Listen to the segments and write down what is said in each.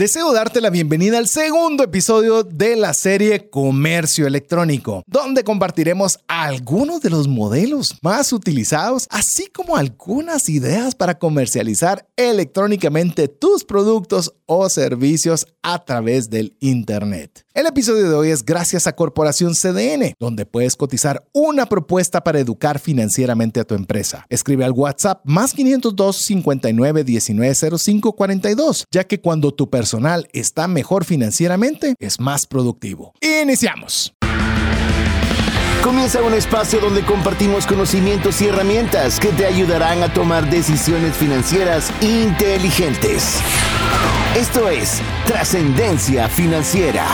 Deseo darte la bienvenida al segundo episodio de la serie Comercio Electrónico, donde compartiremos algunos de los modelos más utilizados, así como algunas ideas para comercializar electrónicamente tus productos o servicios a través del Internet. El episodio de hoy es gracias a Corporación CDN, donde puedes cotizar una propuesta para educar financieramente a tu empresa. Escribe al WhatsApp más 502 59 19 05 42, ya que cuando tu persona está mejor financieramente, es más productivo. Iniciamos. Comienza un espacio donde compartimos conocimientos y herramientas que te ayudarán a tomar decisiones financieras inteligentes. Esto es Trascendencia Financiera.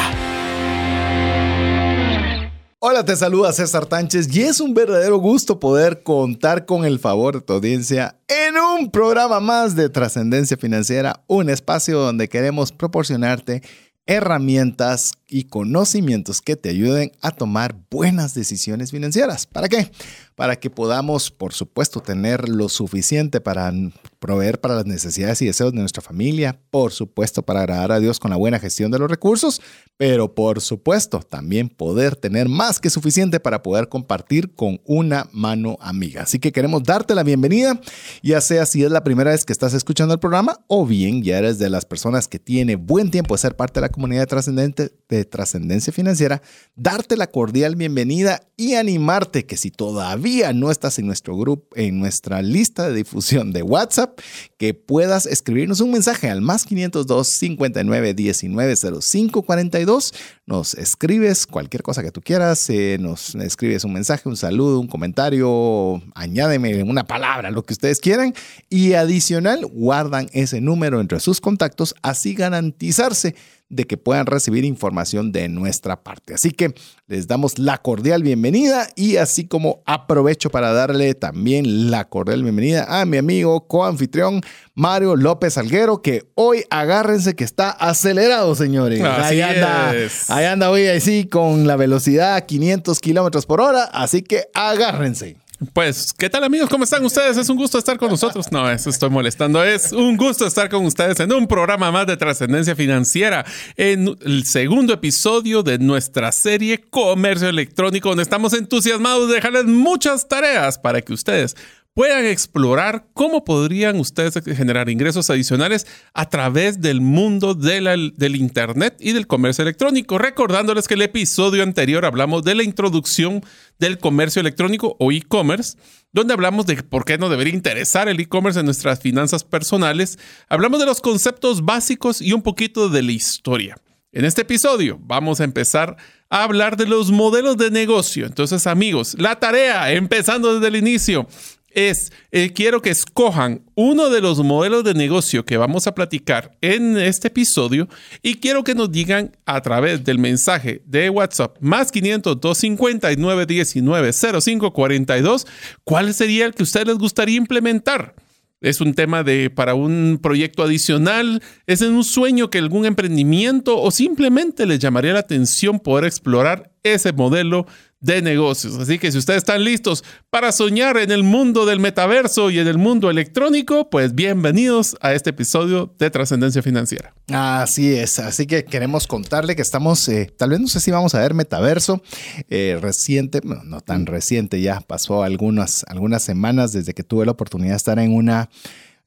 Hola, te saluda César Tánchez y es un verdadero gusto poder contar con el favor de tu audiencia en un programa más de Trascendencia Financiera, un espacio donde queremos proporcionarte herramientas y conocimientos que te ayuden a tomar buenas decisiones financieras. ¿Para qué? Para que podamos, por supuesto, tener lo suficiente para proveer para las necesidades y deseos de nuestra familia, por supuesto, para agradar a Dios con la buena gestión de los recursos, pero por supuesto, también poder tener más que suficiente para poder compartir con una mano amiga. Así que queremos darte la bienvenida, ya sea si es la primera vez que estás escuchando el programa o bien ya eres de las personas que tiene buen tiempo de ser parte de la comunidad trascendente de trascendencia financiera, darte la cordial bienvenida y animarte que si todavía no estás en nuestro grupo, en nuestra lista de difusión de WhatsApp, que puedas escribirnos un mensaje al más 502 59 19 05 42. Nos escribes cualquier cosa que tú quieras, eh, nos escribes un mensaje, un saludo, un comentario, añádeme una palabra, lo que ustedes quieran. Y adicional, guardan ese número entre sus contactos, así garantizarse de que puedan recibir información de nuestra parte. Así que les damos la cordial bienvenida y así como aprovecho para darle también la cordial bienvenida a mi amigo coanfitrión Mario López Alguero, que hoy agárrense que está acelerado, señores. ahí anda, ahí anda hoy así con la velocidad 500 kilómetros por hora, así que agárrense. Pues, ¿qué tal amigos? ¿Cómo están ustedes? Es un gusto estar con nosotros. No, eso estoy molestando. Es un gusto estar con ustedes en un programa más de trascendencia financiera, en el segundo episodio de nuestra serie Comercio Electrónico, donde estamos entusiasmados de dejarles muchas tareas para que ustedes puedan explorar cómo podrían ustedes generar ingresos adicionales a través del mundo del Internet y del comercio electrónico. Recordándoles que el episodio anterior hablamos de la introducción del comercio electrónico o e-commerce, donde hablamos de por qué no debería interesar el e-commerce en nuestras finanzas personales. Hablamos de los conceptos básicos y un poquito de la historia. En este episodio vamos a empezar a hablar de los modelos de negocio. Entonces, amigos, la tarea, empezando desde el inicio, es, eh, quiero que escojan uno de los modelos de negocio que vamos a platicar en este episodio y quiero que nos digan a través del mensaje de WhatsApp más 500 259 19 05 42 cuál sería el que a ustedes les gustaría implementar. Es un tema de para un proyecto adicional, es un sueño que algún emprendimiento o simplemente les llamaría la atención poder explorar ese modelo de negocios. Así que si ustedes están listos para soñar en el mundo del metaverso y en el mundo electrónico, pues bienvenidos a este episodio de Trascendencia Financiera. Así es, así que queremos contarle que estamos, eh, tal vez no sé si vamos a ver metaverso eh, reciente, no tan reciente, ya pasó algunas, algunas semanas desde que tuve la oportunidad de estar en una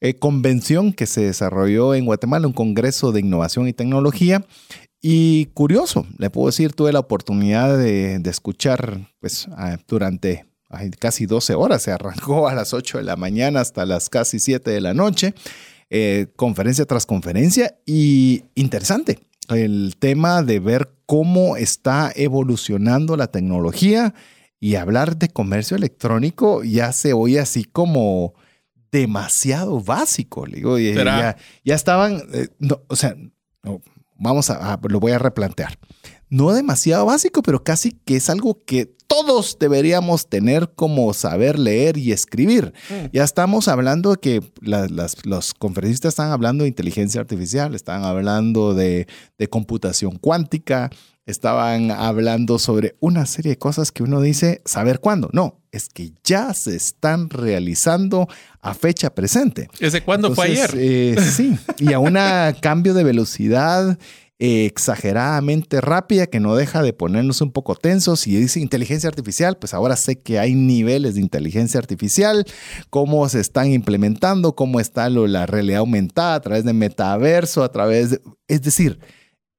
eh, convención que se desarrolló en Guatemala, un congreso de innovación y tecnología, y curioso, le puedo decir, tuve la oportunidad de, escuchar pues, durante casi 12 horas, se arrancó a las 8 de la mañana hasta las casi 7 de la noche, eh, conferencia tras conferencia, y interesante el tema de ver cómo está evolucionando la tecnología y hablar de comercio electrónico ya se oye así como demasiado básico. digo, ya, ya, estaban, eh, o sea, vamos a, lo voy a replantear. No demasiado básico, pero casi que es algo que todos deberíamos tener como saber leer y escribir. Mm. Ya estamos hablando de que los conferencistas están hablando de inteligencia artificial, están hablando de, de computación cuántica, estaban hablando sobre una serie de cosas que uno dice, saber cuándo. No, es que ya se están realizando a fecha presente. ¿Ese cuándo fue ayer? Eh, sí, y a un cambio de velocidad exageradamente rápida que no deja de ponernos un poco tensos. Y dice inteligencia artificial, pues ahora sé que hay niveles de inteligencia artificial, cómo se están implementando, cómo está lo, la realidad aumentada a través de metaverso, a través de... Es decir,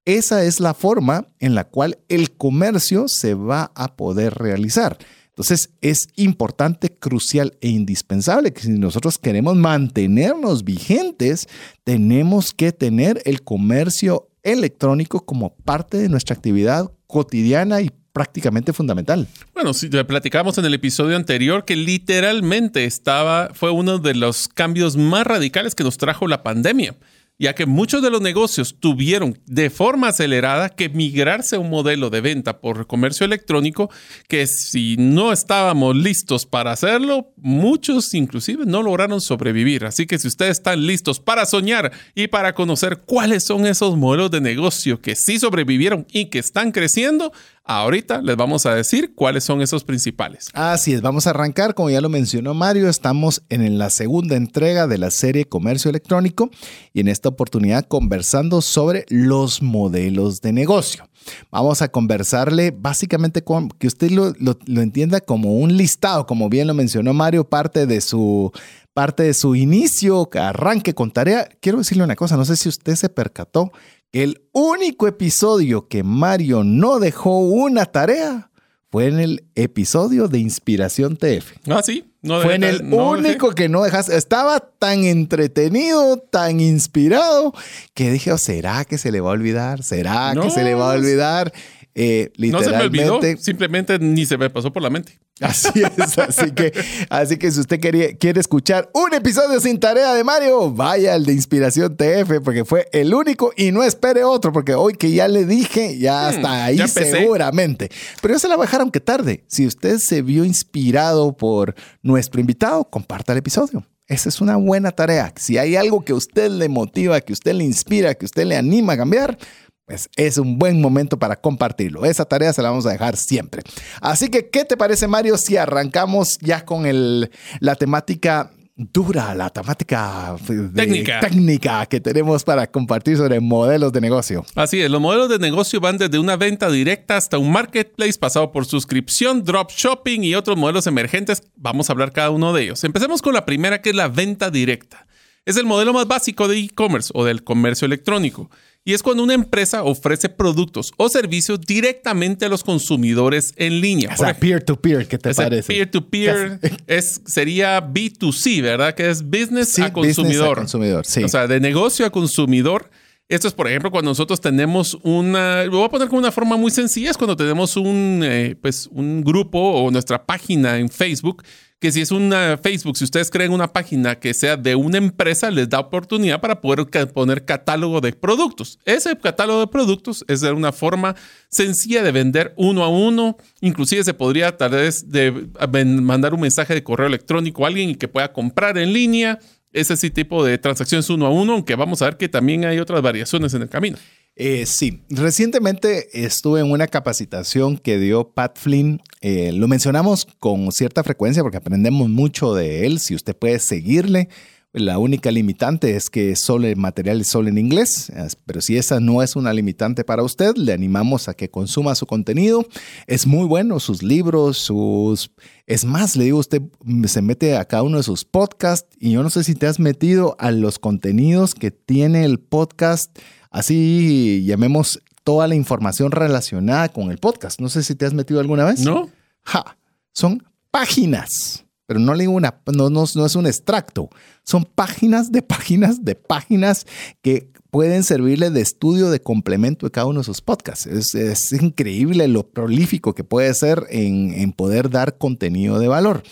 esa es la forma en la cual el comercio se va a poder realizar. Entonces es importante, crucial e indispensable que si nosotros queremos mantenernos vigentes, tenemos que tener el comercio electrónico como parte de nuestra actividad cotidiana y prácticamente fundamental. Bueno, si platicamos en el episodio anterior que literalmente estaba, fue uno de los cambios más radicales que nos trajo la pandemia ya que muchos de los negocios tuvieron de forma acelerada que migrarse a un modelo de venta por comercio electrónico que si no estábamos listos para hacerlo, muchos inclusive no lograron sobrevivir. Así que si ustedes están listos para soñar y para conocer cuáles son esos modelos de negocio que sí sobrevivieron y que están creciendo, Ahorita les vamos a decir cuáles son esos principales. Así es, vamos a arrancar, como ya lo mencionó Mario, estamos en la segunda entrega de la serie Comercio Electrónico y en esta oportunidad conversando sobre los modelos de negocio. Vamos a conversarle básicamente con que usted lo, entienda como un listado, como bien lo mencionó Mario, parte de su parte de su inicio, arranque con tarea. Quiero decirle una cosa, no sé si usted se percató el único episodio que Mario no dejó una tarea fue en el episodio de Inspiración TF. Ah, sí. No fue en el único que no dejaste. Estaba tan entretenido, tan inspirado, que dije, oh, ¿será que se le va a olvidar? ¿Será que se le va a olvidar? Eh, no se me olvidó, simplemente ni se me pasó por la mente. Así es, así que, así que si usted quiere escuchar un episodio sin tarea de Mario, vaya al de Inspiración TF, porque fue el único y no espere otro, porque hoy que ya le dije, ya hmm, está ahí seguramente. Pero ya se la bajaron que tarde. Si usted se vio inspirado por nuestro invitado, comparta el episodio. Esa es una buena tarea. Si hay algo que usted le motiva, que usted le inspira, que usted le anima a cambiar, pues es un buen momento para compartirlo. Esa tarea se la vamos a dejar siempre. Así que, ¿qué te parece, Mario, si arrancamos ya con el, la temática dura, la temática técnica. técnica que tenemos para compartir sobre modelos de negocio? Así es, los modelos de negocio van desde una venta directa hasta un marketplace pasado por suscripción, drop shopping y otros modelos emergentes. Vamos a hablar cada uno de ellos. Empecemos con la primera, que es la venta directa. Es el modelo más básico de e-commerce o del comercio electrónico y es cuando una empresa ofrece productos o servicios directamente a los consumidores en línea. O sea, peer-to-peer, ¿qué te parece? Peer-to-peer es, sería B2C, ¿verdad? Que es business a consumidor. consumidor, sí. O sea, de negocio a consumidor. Esto es, por ejemplo, cuando nosotros tenemos una, lo voy a poner como una forma muy sencilla, es cuando tenemos un, eh, pues, un grupo o nuestra página en Facebook que si es una Facebook, si ustedes creen una página que sea de una empresa, les da oportunidad para poder poner catálogo de productos. Ese catálogo de productos es de una forma sencilla de vender uno a uno. Inclusive se podría tal vez de mandar un mensaje de correo electrónico a alguien y que pueda comprar en línea. Ese tipo de transacciones uno a uno, aunque vamos a ver que también hay otras variaciones en el camino. Eh, sí, recientemente estuve en una capacitación que dio Pat Flynn. Eh, lo mencionamos con cierta frecuencia porque aprendemos mucho de él. Si usted puede seguirle, la única limitante es que solo el material es solo en inglés, pero si esa no es una limitante para usted, le animamos a que consuma su contenido. Es muy bueno, sus libros, sus... Es más, le digo, usted se mete a cada uno de sus podcasts y yo no sé si te has metido a los contenidos que tiene el podcast Así llamemos toda la información relacionada con el podcast. No sé si te has metido alguna vez. No. Ja, son páginas, pero no le digo una, no, no, es un extracto. Son páginas de páginas de páginas que pueden servirle de estudio de complemento de cada uno de sus podcasts. Es, increíble lo prolífico que puede ser en, en, poder dar contenido de valor.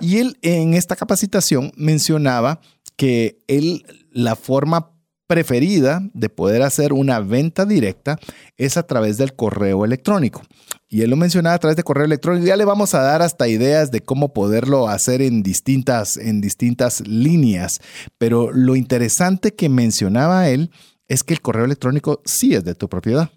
Y él en esta capacitación mencionaba que él, la forma preferida de poder hacer una venta directa es a través del correo electrónico. Y él lo mencionaba a través de correo electrónico. Ya le vamos a dar hasta ideas de cómo poderlo hacer en distintas, en distintas líneas. Pero lo interesante que mencionaba él es que el correo electrónico sí es de tu propiedad.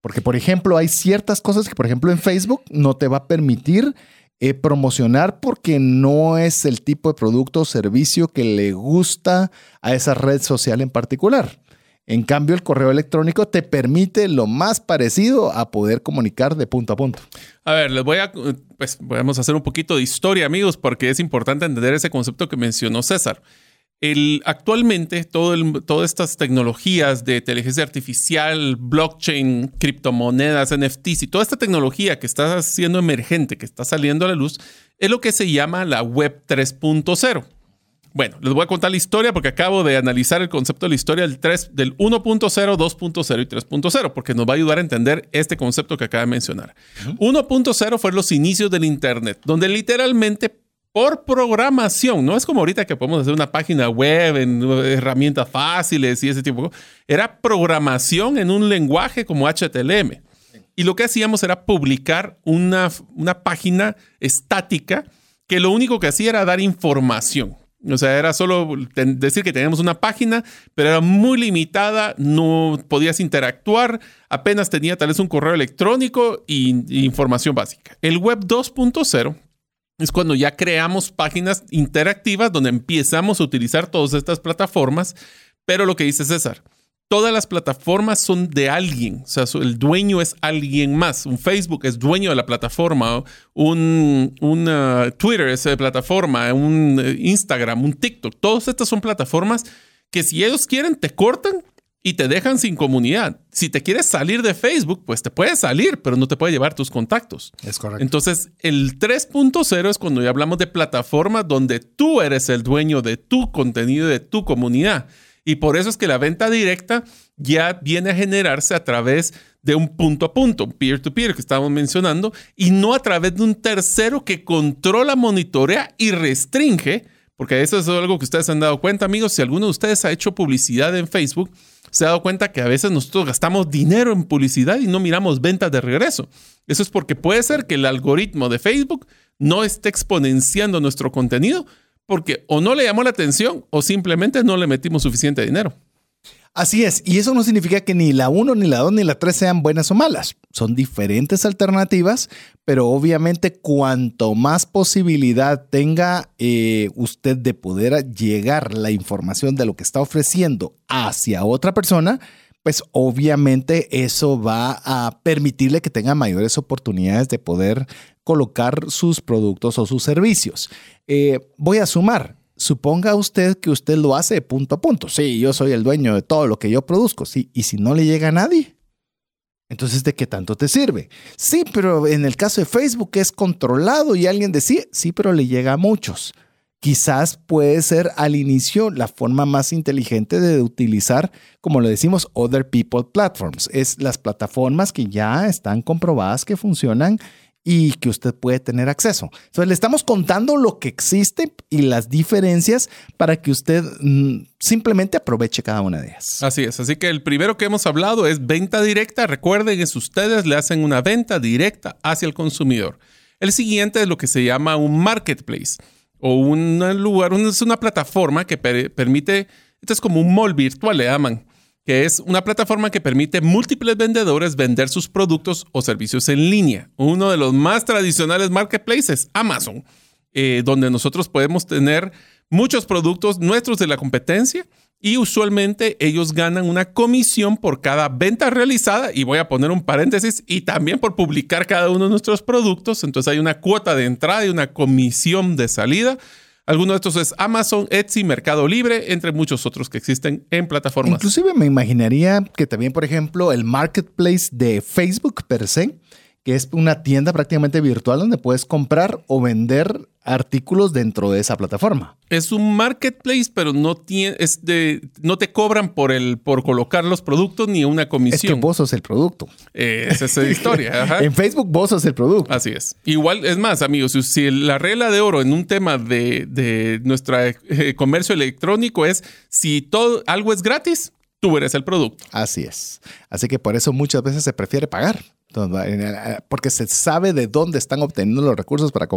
Porque, por ejemplo, hay ciertas cosas que, por ejemplo, en Facebook no te va a permitir eh, promocionar porque no es el tipo de producto o servicio que le gusta a esa red social en particular. En cambio, el correo electrónico te permite lo más parecido a poder comunicar de punto a punto. A ver, les voy a, pues, vamos a hacer un poquito de historia, amigos, porque es importante entender ese concepto que mencionó César. El, actualmente, todo todas estas tecnologías de inteligencia artificial, blockchain, criptomonedas, NFTs y toda esta tecnología que está siendo emergente, que está saliendo a la luz, es lo que se llama la Web 3.0. Bueno, les voy a contar la historia porque acabo de analizar el concepto de la historia del, 3, del 1.0, 2.0 y 3.0, porque nos va a ayudar a entender este concepto que acabo de mencionar. 1.0 fue los inicios del Internet, donde literalmente por programación. No es como ahorita que podemos hacer una página web en herramientas fáciles y ese tipo. Era programación en un lenguaje como HTML. Y lo que hacíamos era publicar una, una página estática que lo único que hacía era dar información. O sea, era solo decir que teníamos una página, pero era muy limitada, no podías interactuar, apenas tenía tal vez un correo electrónico y información básica. El web 2.0 es cuando ya creamos páginas interactivas donde empezamos a utilizar todas estas plataformas, pero lo que dice César, todas las plataformas son de alguien, o sea, el dueño es alguien más. Un Facebook es dueño de la plataforma, un, Twitter es de plataforma, un uh, Instagram, un TikTok, todas estas son plataformas que si ellos quieren te cortan y te dejan sin comunidad. Si te quieres salir de Facebook, pues te puedes salir, pero no te puede llevar tus contactos. Es correcto. Entonces, el 3.0 es cuando ya hablamos de plataformas donde tú eres el dueño de tu contenido, de tu comunidad. Y por eso es que la venta directa ya viene a generarse a través de un punto a punto, un peer-to-peer que estábamos mencionando, y no a través de un tercero que controla, monitorea y restringe, porque eso es algo que ustedes han dado cuenta, amigos. Si alguno de ustedes ha hecho publicidad en Facebook, se ha dado cuenta que a veces nosotros gastamos dinero en publicidad y no miramos ventas de regreso. Eso es porque puede ser que el algoritmo de Facebook no esté exponenciando nuestro contenido porque o no le llamó la atención o simplemente no le metimos suficiente dinero. Así es, y eso no significa que ni la 1, ni la 2, ni la 3 sean buenas o malas. Son diferentes alternativas, pero obviamente cuanto más posibilidad tenga eh, usted de poder llegar la información de lo que está ofreciendo hacia otra persona, pues obviamente eso va a permitirle que tenga mayores oportunidades de poder colocar sus productos o sus servicios. Eh, voy a sumar, suponga usted que usted lo hace punto a punto. Sí, yo soy el dueño de todo lo que yo produzco. Sí, y si no le llega a nadie, entonces ¿de qué tanto te sirve? Sí, pero en el caso de Facebook es controlado y alguien decía, sí, pero le llega a muchos. Quizás puede ser al inicio la forma más inteligente de utilizar, como lo decimos, other people platforms. Es las plataformas que ya están comprobadas que funcionan y que usted puede tener acceso. Entonces le estamos contando lo que existe y las diferencias para que usted mm, simplemente aproveche cada una de ellas. Así es, así que el primero que hemos hablado es venta directa. Recuerden que ustedes le hacen una venta directa hacia el consumidor. El siguiente es lo que se llama un marketplace o un lugar, es una plataforma que permite, esto es como un mall virtual, le llaman que es una plataforma que permite múltiples vendedores vender sus productos o servicios en línea. Uno de los más tradicionales marketplaces, Amazon, eh, donde nosotros podemos tener muchos productos nuestros de la competencia y usualmente ellos ganan una comisión por cada venta realizada y voy a poner un paréntesis y también por publicar cada uno de nuestros productos. Entonces hay una cuota de entrada y una comisión de salida Alguno de estos es Amazon, Etsy, Mercado Libre, entre muchos otros que existen en plataformas. Inclusive me imaginaría que también, por ejemplo, el marketplace de Facebook per se, que es una tienda prácticamente virtual donde puedes comprar o vender artículos dentro de esa plataforma. Es un marketplace, pero no tiene, es de, no te cobran por el, por colocar los productos ni una comisión. Es que vos sos el producto. Eh, esa es la historia. Ajá. en Facebook vos sos el producto. Así es. Igual, es más, amigos, si la regla de oro en un tema de, de nuestro eh, comercio electrónico es si todo algo es gratis, tú eres el producto. Así es. Así que por eso muchas veces se prefiere pagar porque se sabe de dónde están obteniendo los recursos para,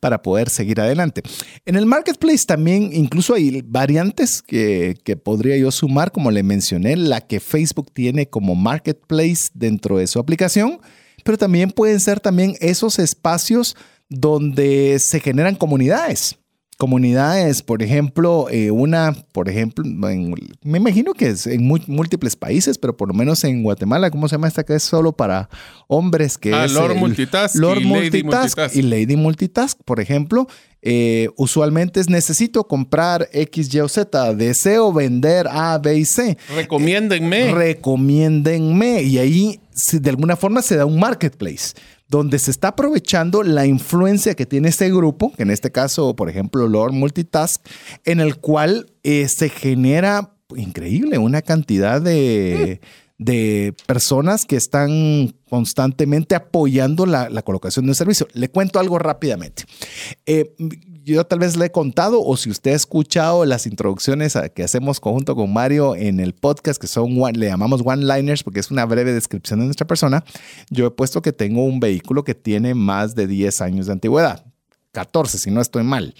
para poder seguir adelante. En el marketplace también incluso hay variantes que, que podría yo sumar, como le mencioné, la que Facebook tiene como marketplace dentro de su aplicación, pero también pueden ser también esos espacios donde se generan comunidades comunidades, por ejemplo, eh, una, por ejemplo, me imagino que es en múltiples países, pero por lo menos en Guatemala, ¿cómo se llama esta que es solo para hombres? Que ah, es Lord Multitask, Lord y, Multitask Lady y Lady Multitask, por ejemplo. Eh, usualmente es necesito comprar X, Y o Z, deseo vender A, B y C. Recomiéndenme. Eh, recomiéndenme. Y ahí de alguna forma se da un marketplace donde se está aprovechando la influencia que tiene este grupo, que en este caso, por ejemplo, Lord Multitask, en el cual eh, se genera increíble una cantidad de, personas que están constantemente apoyando la, la, colocación de un servicio. Le cuento algo rápidamente. Eh, yo tal vez le he contado o si usted ha escuchado las introducciones que hacemos conjunto con Mario en el podcast, que son, le llamamos one-liners porque es una breve descripción de nuestra persona, yo he puesto que tengo un vehículo que tiene más de 10 años de antigüedad, 14 si no estoy mal.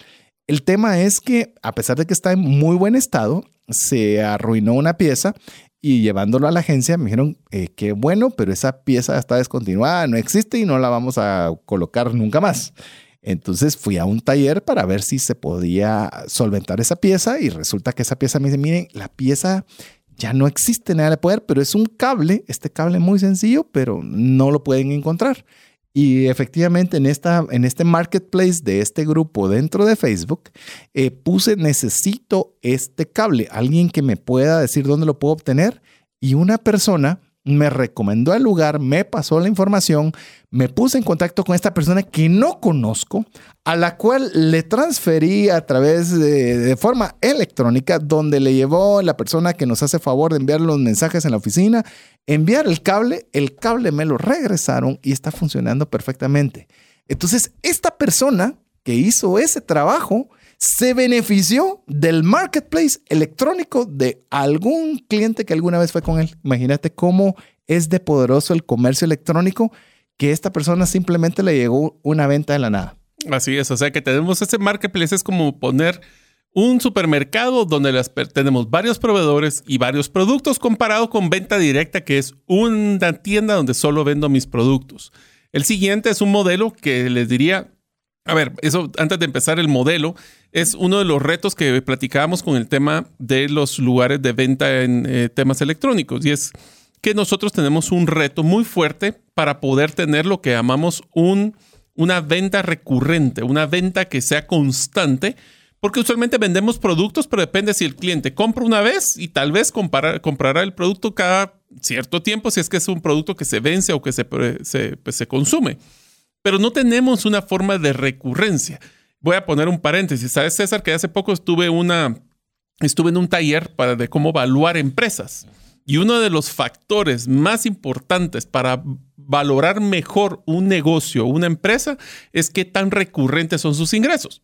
El tema es que a pesar de que está en muy buen estado, se arruinó una pieza y llevándolo a la agencia me dijeron, eh, qué bueno, pero esa pieza está descontinuada, no existe y no la vamos a colocar nunca más. Entonces fui a un taller para ver si se podía solventar esa pieza y resulta que esa pieza me dice, miren, la pieza ya no existe nada de poder, pero es un cable, este cable muy sencillo, pero no lo pueden encontrar. Y efectivamente en, esta, en este marketplace de este grupo dentro de Facebook, eh, puse necesito este cable, alguien que me pueda decir dónde lo puedo obtener. Y una persona me recomendó el lugar, me pasó la información, me puse en contacto con esta persona que no conozco, a la cual le transferí a través de, forma electrónica, donde le llevó la persona que nos hace favor de enviar los mensajes en la oficina, enviar el cable, el cable me lo regresaron y está funcionando perfectamente. Entonces, esta persona que hizo ese trabajo, se benefició del marketplace electrónico de algún cliente que alguna vez fue con él. Imagínate cómo es de poderoso el comercio electrónico que esta persona simplemente le llegó una venta de la nada. Así es, o sea que tenemos ese marketplace, es como poner un supermercado donde tenemos varios proveedores y varios productos comparado con venta directa, que es una tienda donde solo vendo mis productos. El siguiente es un modelo que les diría, a ver, eso antes de empezar el modelo, es uno de los retos que platicábamos con el tema de los lugares de venta en eh, temas electrónicos. Y es que nosotros tenemos un reto muy fuerte para poder tener lo que llamamos un, una venta recurrente, una venta que sea constante. Porque usualmente vendemos productos, pero depende si el cliente compra una vez y tal vez comprará el producto cada cierto tiempo si es que es un producto que se vence o que se, se, pues, se consume pero no tenemos una forma de recurrencia. Voy a poner un paréntesis. ¿Sabes, César, que hace poco estuve, en un taller para, de cómo evaluar empresas? Y uno de los factores más importantes para valorar mejor un negocio, una empresa, es qué tan recurrentes son sus ingresos.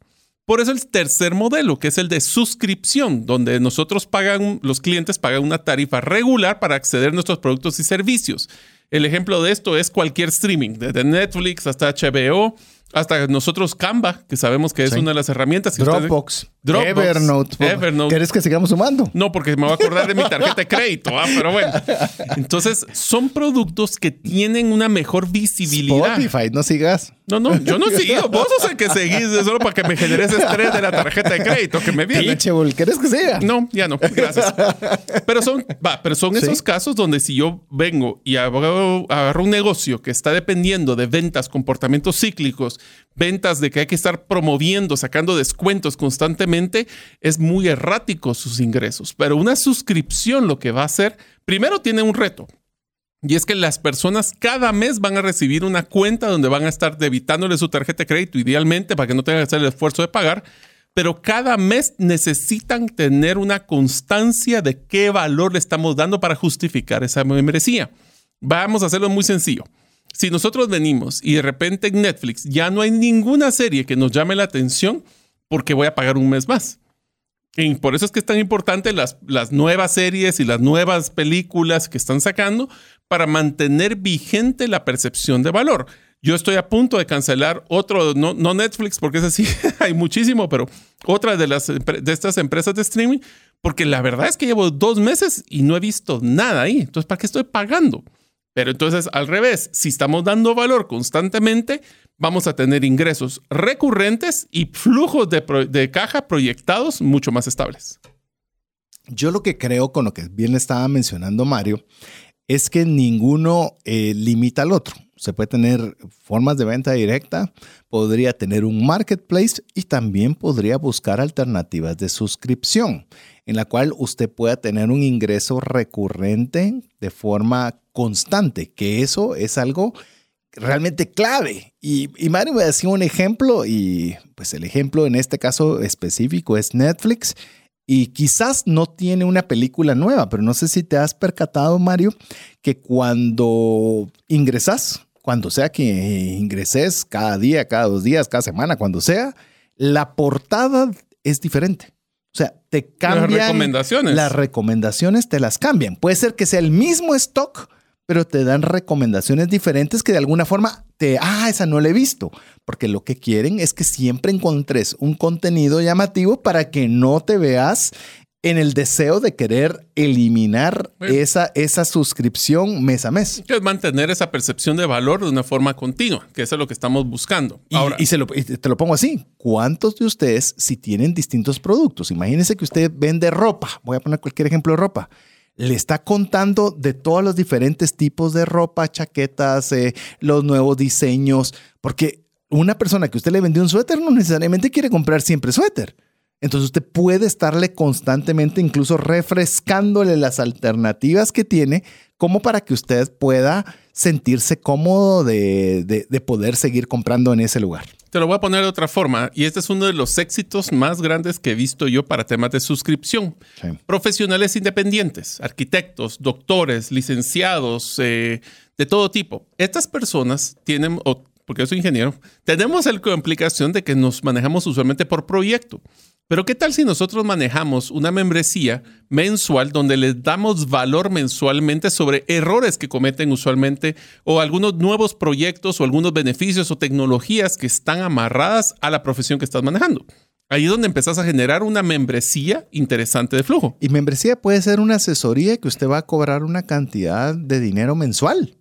Por eso el tercer modelo, que es el de suscripción, donde nosotros pagan, los clientes pagan una tarifa regular para acceder a nuestros productos y servicios. El ejemplo de esto es cualquier streaming, desde Netflix hasta HBO, hasta nosotros Canva, que sabemos que es una de las herramientas. Dropbox. Evernote. Evernote. ¿Quieres que sigamos sumando? No, porque me voy a acordar de mi tarjeta de crédito, ah, pero bueno. Entonces, son productos que tienen una mejor visibilidad. Spotify, no sigas. No, no, yo no sigo. Vos sos el que seguís solo para que me generes estrés de la tarjeta de crédito que me viene. Pinche, ¿quieres que siga? No, ya no, gracias. Pero son, va, pero son esos casos donde si yo vengo y agarro un negocio que está dependiendo de ventas, comportamientos cíclicos, ventas de que hay que estar promoviendo, sacando descuentos constantemente, es muy errático sus ingresos. Pero una suscripción lo que va a hacer, primero tiene un reto. Y es que las personas cada mes van a recibir una cuenta donde van a estar debitándole su tarjeta de crédito, idealmente, para que no tengan que hacer el esfuerzo de pagar. Pero cada mes necesitan tener una constancia de qué valor le estamos dando para justificar esa membresía. Vamos a hacerlo muy sencillo. Si nosotros venimos y de repente en Netflix ya no hay ninguna serie que nos llame la atención, porque voy a pagar un mes más? Y por eso es que es tan importante las, las nuevas series y las nuevas películas que están sacando para mantener vigente la percepción de valor. Yo estoy a punto de cancelar otro, no, no Netflix, porque es así, hay muchísimo, pero otra de, las, de estas empresas de streaming, porque la verdad es que llevo dos meses y no he visto nada ahí. Entonces, ¿para qué estoy pagando? Pero entonces, al revés, si estamos dando valor constantemente, vamos a tener ingresos recurrentes y flujos de, caja proyectados mucho más estables. Yo lo que creo con lo que bien estaba mencionando Mario es que ninguno eh, limita al otro. Se puede tener formas de venta directa, podría tener un marketplace y también podría buscar alternativas de suscripción en la cual usted pueda tener un ingreso recurrente de forma constante, que eso es algo realmente clave. Y, y Mario me decía un ejemplo y pues el ejemplo en este caso específico es Netflix. Y quizás no tiene una película nueva, pero no sé si te has percatado, Mario, que cuando ingresas, cuando sea que ingreses, cada día, cada dos días, cada semana, cuando sea, la portada es diferente. O sea, te cambian. Las recomendaciones. Las recomendaciones te las cambian. Puede ser que sea el mismo stock, pero te dan recomendaciones diferentes que de alguna forma te, ah, esa no la he visto, porque lo que quieren es que siempre encontres un contenido llamativo para que no te veas en el deseo de querer eliminar esa, esa suscripción mes a mes. Es mantener esa percepción de valor de una forma continua, que eso es lo que estamos buscando. y, se lo, te lo pongo así, ¿cuántos de ustedes si tienen distintos productos? Imagínense que usted vende ropa, voy a poner cualquier ejemplo de ropa le está contando de todos los diferentes tipos de ropa, chaquetas, eh, los nuevos diseños, porque una persona que usted le vendió un suéter no necesariamente quiere comprar siempre suéter. Entonces usted puede estarle constantemente incluso refrescándole las alternativas que tiene como para que usted pueda sentirse cómodo de, de poder seguir comprando en ese lugar. Te lo voy a poner de otra forma, y este es uno de los éxitos más grandes que he visto yo para temas de suscripción. Profesionales independientes, arquitectos, doctores, licenciados, eh, de todo tipo. Estas personas tienen, porque yo soy ingeniero, tenemos la complicación de que nos manejamos usualmente por proyecto. Pero ¿qué tal si nosotros manejamos una membresía mensual donde les damos valor mensualmente sobre errores que cometen usualmente o algunos nuevos proyectos o algunos beneficios o tecnologías que están amarradas a la profesión que estás manejando? Ahí es donde empezás a generar una membresía interesante de flujo. Y membresía puede ser una asesoría que usted va a cobrar una cantidad de dinero mensual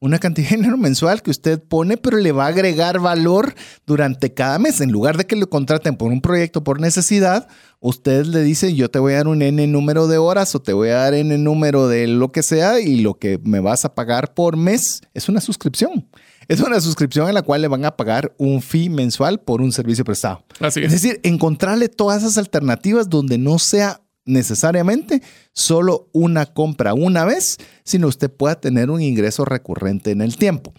una cantidad de dinero mensual que usted pone, pero le va a agregar valor durante cada mes. En lugar de que lo contraten por un proyecto por necesidad, usted le dice, yo te voy a dar un N número de horas o te voy a dar N número de lo que sea y lo que me vas a pagar por mes es una suscripción. Es una suscripción en la cual le van a pagar un fee mensual por un servicio prestado. Así es. es decir, encontrarle todas esas alternativas donde no sea necesariamente solo una compra una vez, sino usted pueda tener un ingreso recurrente en el tiempo.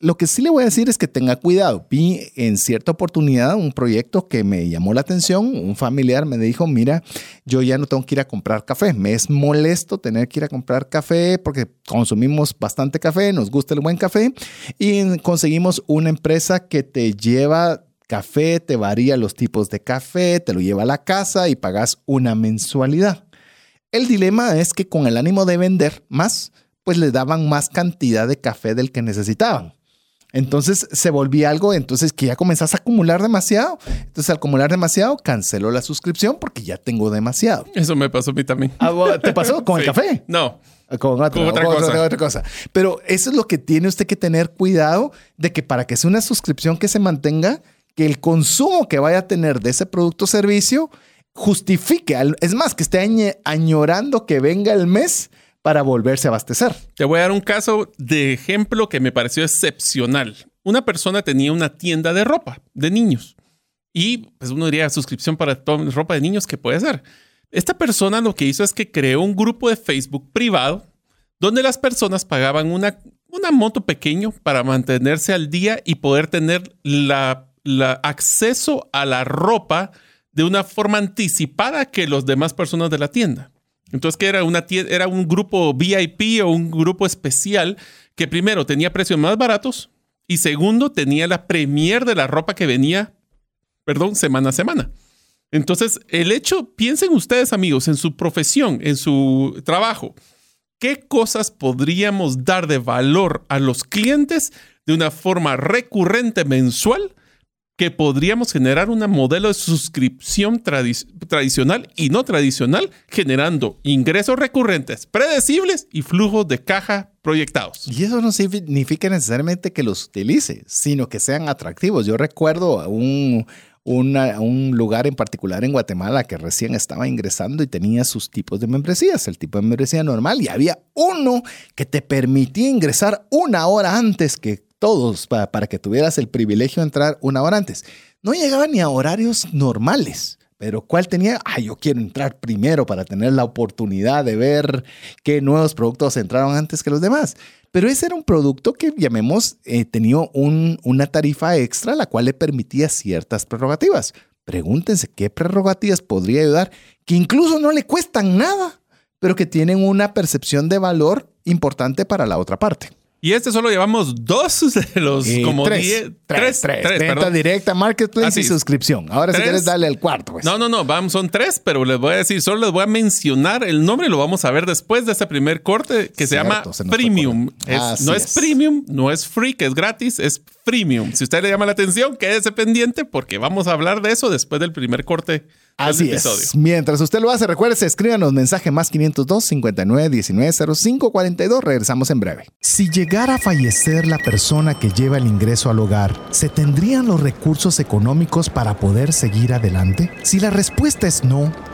Lo que sí le voy a decir es que tenga cuidado. Vi en cierta oportunidad un proyecto que me llamó la atención. Un familiar me dijo, mira, yo ya no tengo que ir a comprar café. Me es molesto tener que ir a comprar café porque consumimos bastante café, nos gusta el buen café y conseguimos una empresa que te lleva café, te varía los tipos de café, te lo lleva a la casa y pagas una mensualidad. El dilema es que con el ánimo de vender más, pues le daban más cantidad de café del que necesitaban. Entonces se volvía algo, entonces que ya comenzás a acumular demasiado. Entonces al acumular demasiado, canceló la suscripción porque ya tengo demasiado. Eso me pasó a mí también. Ah, ¿Te pasó con el café? No. Con, otra, cosa. otra, cosa. Pero eso es lo que tiene usted que tener cuidado de que para que sea una suscripción que se mantenga, que el consumo que vaya a tener de ese producto o servicio justifique, es más, que esté añorando que venga el mes para volverse a abastecer. Te voy a dar un caso de ejemplo que me pareció excepcional. Una persona tenía una tienda de ropa de niños y pues uno diría suscripción para ropa de niños, ¿qué puede ser? Esta persona lo que hizo es que creó un grupo de Facebook privado donde las personas pagaban una, una monto pequeño para mantenerse al día y poder tener la, la acceso a la ropa de una forma anticipada que los demás personas de la tienda. Entonces, que era, una era un grupo VIP o un grupo especial que primero tenía precios más baratos y segundo tenía la premier de la ropa que venía, perdón, semana a semana. Entonces, el hecho, piensen ustedes amigos, en su profesión, en su trabajo, ¿qué cosas podríamos dar de valor a los clientes de una forma recurrente mensual que podríamos generar un modelo de suscripción tradicional y no tradicional, generando ingresos recurrentes, predecibles y flujos de caja proyectados. Y eso no significa necesariamente que los utilice, sino que sean atractivos. Yo recuerdo un, un lugar en particular en Guatemala que recién estaba ingresando y tenía sus tipos de membresías, el tipo de membresía normal, y había uno que te permitía ingresar una hora antes que todos para, que tuvieras el privilegio de entrar una hora antes. No llegaba ni a horarios normales. Pero ¿cuál tenía? Ah, yo quiero entrar primero para tener la oportunidad de ver qué nuevos productos entraron antes que los demás. Pero ese era un producto que, llamemos, eh, tenía un, una tarifa extra, la cual le permitía ciertas prerrogativas. Pregúntense qué prerrogativas podría ayudar, que incluso no le cuestan nada, pero que tienen una percepción de valor importante para la otra parte. Y este solo llevamos dos de los como tres, diez, tres, tres, tres, Venta directa, marketplace y suscripción. Ahora si quieres darle al cuarto. Pues. No, no, no, vamos, son tres, pero les voy a decir, solo les voy a mencionar el nombre y lo vamos a ver después de este primer corte que se llama Premium. no es, Premium, no es free, que es gratis, es Premium. Si usted le llama la atención, quédese pendiente porque vamos a hablar de eso después del primer corte Así es. Mientras usted lo hace, recuerde, escríbanos mensaje más 502 59 19 05 42. Regresamos en breve. Si llegara a fallecer la persona que lleva el ingreso al hogar, ¿se tendrían los recursos económicos para poder seguir adelante? Si la respuesta es no,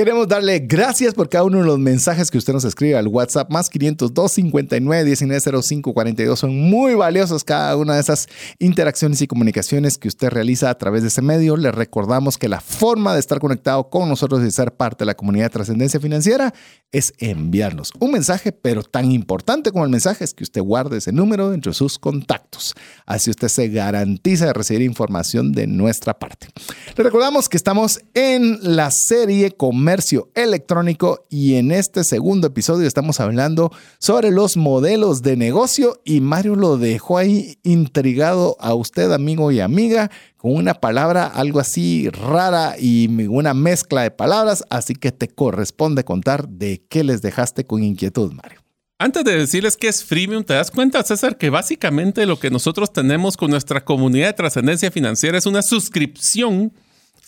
Queremos darle gracias por cada uno de los mensajes que usted nos escribe al WhatsApp más 502 59 1905 42. Son muy valiosos cada una de esas interacciones y comunicaciones que usted realiza a través de ese medio. Le recordamos que la forma de estar conectado con nosotros y ser parte de la comunidad de trascendencia financiera es enviarnos un mensaje, pero tan importante como el mensaje es que usted guarde ese número entre sus contactos. Así usted se garantiza de recibir información de nuestra parte. Le recordamos que estamos en la serie Comercio Electrónico y en este segundo episodio estamos hablando sobre los modelos de negocio y Mario lo dejó ahí intrigado a usted, amigo y amiga con una palabra algo así rara y una mezcla de palabras, así que te corresponde contar de qué les dejaste con inquietud, Mario. Antes de decirles que es freemium, ¿te das cuenta, César, que básicamente lo que nosotros tenemos con nuestra comunidad de trascendencia financiera es una suscripción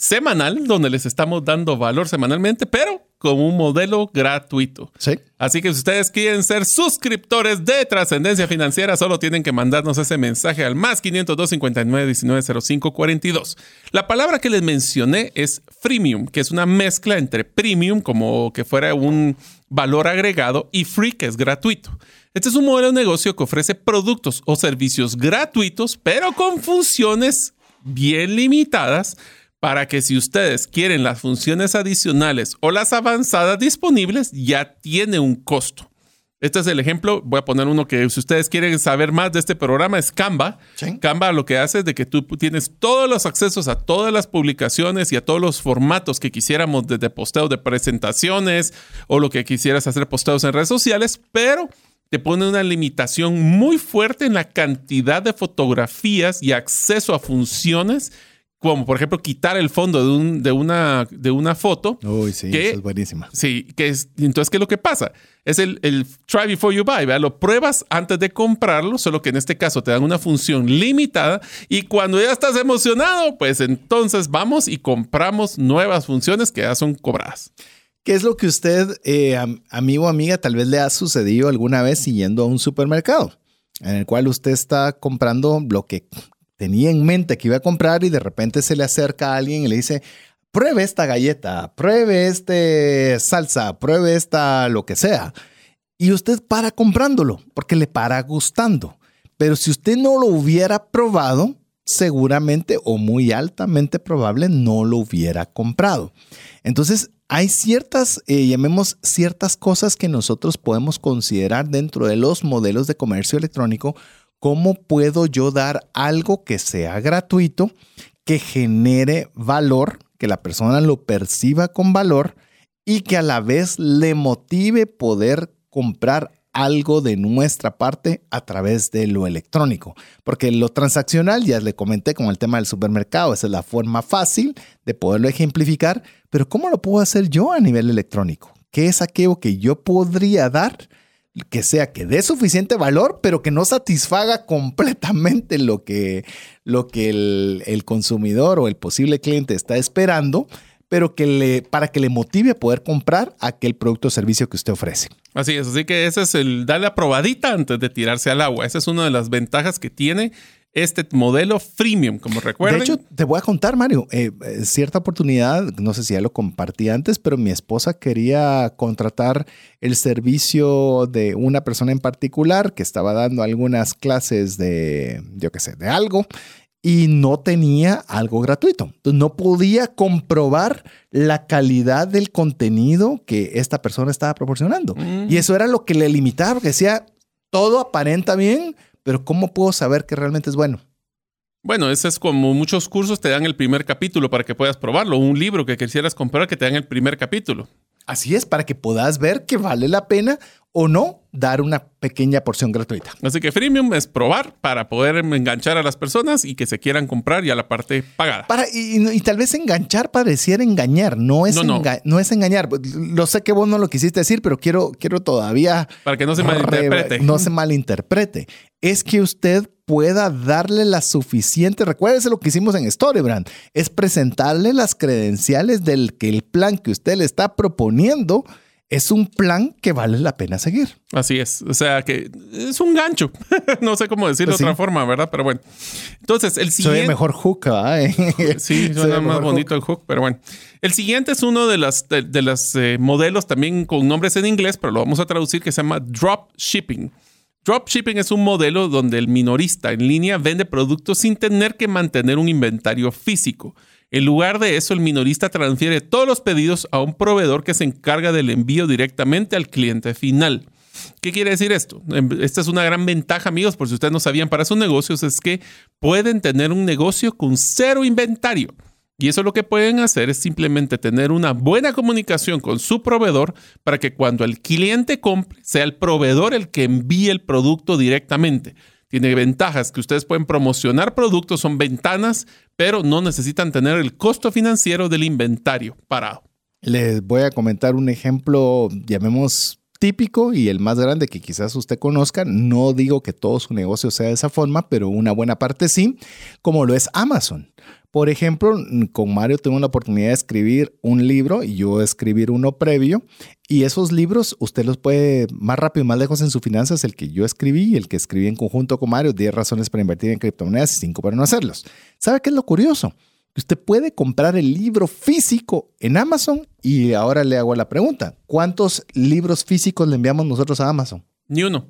semanal donde les estamos dando valor semanalmente, pero como un modelo gratuito. Sí. Así que si ustedes quieren ser suscriptores de Trascendencia Financiera, solo tienen que mandarnos ese mensaje al más 502 59 19 05 42. La palabra que les mencioné es freemium, que es una mezcla entre premium, como que fuera un valor agregado, y free, que es gratuito. Este es un modelo de negocio que ofrece productos o servicios gratuitos, pero con funciones bien limitadas para que si ustedes quieren las funciones adicionales o las avanzadas disponibles, ya tiene un costo. Este es el ejemplo. Voy a poner uno que si ustedes quieren saber más de este programa es Canva. Canva lo que hace es de que tú tienes todos los accesos a todas las publicaciones y a todos los formatos que quisiéramos desde posteos de presentaciones o lo que quisieras hacer posteos en redes sociales, pero te pone una limitación muy fuerte en la cantidad de fotografías y acceso a funciones como por ejemplo quitar el fondo de, un, de, una, de una foto. Uy, sí, que- eso es buenísima. Sí, que es, entonces, ¿qué es lo que pasa? Es el, el try before you buy, ¿verdad? Lo pruebas antes de comprarlo, solo que en este caso te dan una función limitada y cuando ya estás emocionado, pues entonces vamos y compramos nuevas funciones que ya son cobradas. ¿Qué es lo que usted, eh, am- amigo o amiga, tal vez le ha sucedido alguna vez siguiendo a un supermercado en el cual usted está comprando lo que tenía en mente que iba a comprar y de repente se le acerca a alguien y le dice, pruebe esta galleta, pruebe este salsa, pruebe esta lo que sea. Y usted para comprándolo porque le para gustando. Pero si usted no lo hubiera probado, seguramente o muy altamente probable no lo hubiera comprado. Entonces, hay ciertas, eh, llamemos ciertas cosas que nosotros podemos considerar dentro de los modelos de comercio electrónico. ¿Cómo puedo yo dar algo que sea gratuito, que genere valor, que la persona lo perciba con valor y que a la vez le motive poder comprar algo de nuestra parte a través de lo electrónico. Porque lo transaccional, ya le comenté con el tema del supermercado, esa es la forma fácil de poderlo ejemplificar, pero ¿cómo lo puedo hacer yo a nivel electrónico? ¿Qué es aquello que yo podría dar que sea que dé suficiente valor, pero que no satisfaga completamente lo que, lo que el, el consumidor o el posible cliente está esperando, pero que le, para que le motive a poder comprar aquel producto o servicio que usted ofrece. Así es, así que ese es el darle la probadita antes de tirarse al agua. Esa es una de las ventajas que tiene este modelo freemium, como recuerden. De hecho, te voy a contar, Mario, eh, eh, cierta oportunidad, no sé si ya lo compartí antes, pero mi esposa quería contratar el servicio de una persona en particular que estaba dando algunas clases de, yo qué sé, de algo y no tenía algo gratuito. Entonces, no podía comprobar la calidad del contenido que esta persona estaba proporcionando. Y eso era lo que le limitaba, porque decía, todo aparenta bien, pero ¿cómo puedo saber que realmente es bueno? Bueno, ese es como muchos cursos te dan el primer capítulo para que puedas probarlo. Un libro que quisieras comprar que te dan el primer capítulo. Así es, para que puedas ver que vale la pena o no dar una pequeña porción gratuita. Así que freemium es probar para poder enganchar a las personas y que se quieran comprar ya la parte pagada. Para, y, y tal vez enganchar pareciera engañar, no es, No, no. enga- no es engañar. Lo sé que vos no lo quisiste decir, pero quiero, quiero todavía Para que no se malinterprete. no se malinterprete. Es que usted pueda darle la suficiente, recuérdese lo que hicimos en Storybrand, es presentarle las credenciales del que el plan que usted le está proponiendo es un plan que vale la pena seguir. Así es. O sea que es un gancho. no sé cómo decirlo Pues de otra forma, ¿verdad? Pero bueno. Entonces, el Soy siguiente. el mejor hook, ¿verdad? Sí, Soy suena más bonito el hook, pero bueno. El siguiente es uno de las de, de las eh, modelos también con nombres en inglés, pero lo vamos a traducir que se llama drop shipping. Drop shipping es un modelo donde el minorista en línea vende productos sin tener que mantener un inventario físico. En lugar de eso, el minorista transfiere todos los pedidos a un proveedor que se encarga del envío directamente al cliente final. ¿Qué quiere decir esto? Em, Esta es una gran ventaja, amigos, por si ustedes no sabían, para sus negocios es que pueden tener un negocio con cero inventario. Y eso lo que pueden hacer es simplemente tener una buena comunicación con su proveedor para que cuando el cliente compre, sea el proveedor el que envíe el producto directamente. Tiene ventajas que ustedes pueden promocionar productos, son ventanas, pero no necesitan tener el costo financiero del inventario parado. Les voy a comentar un ejemplo, llamemos típico y el más grande que quizás usted conozca. No digo que todo su negocio sea de esa forma, pero una buena parte sí, como lo es Amazon. Por ejemplo, con Mario tuve la oportunidad de escribir un libro y yo escribir uno previo. Y esos libros usted los puede más rápido y más lejos en sus finanzas, el que yo escribí y el que escribí en conjunto con Mario, 10 razones para invertir en criptomonedas y 5 para no hacerlos. ¿Sabe qué es lo curioso? Usted puede comprar el libro físico en Amazon y ahora le hago la pregunta, ¿cuántos libros físicos le enviamos nosotros a Amazon? Ni uno.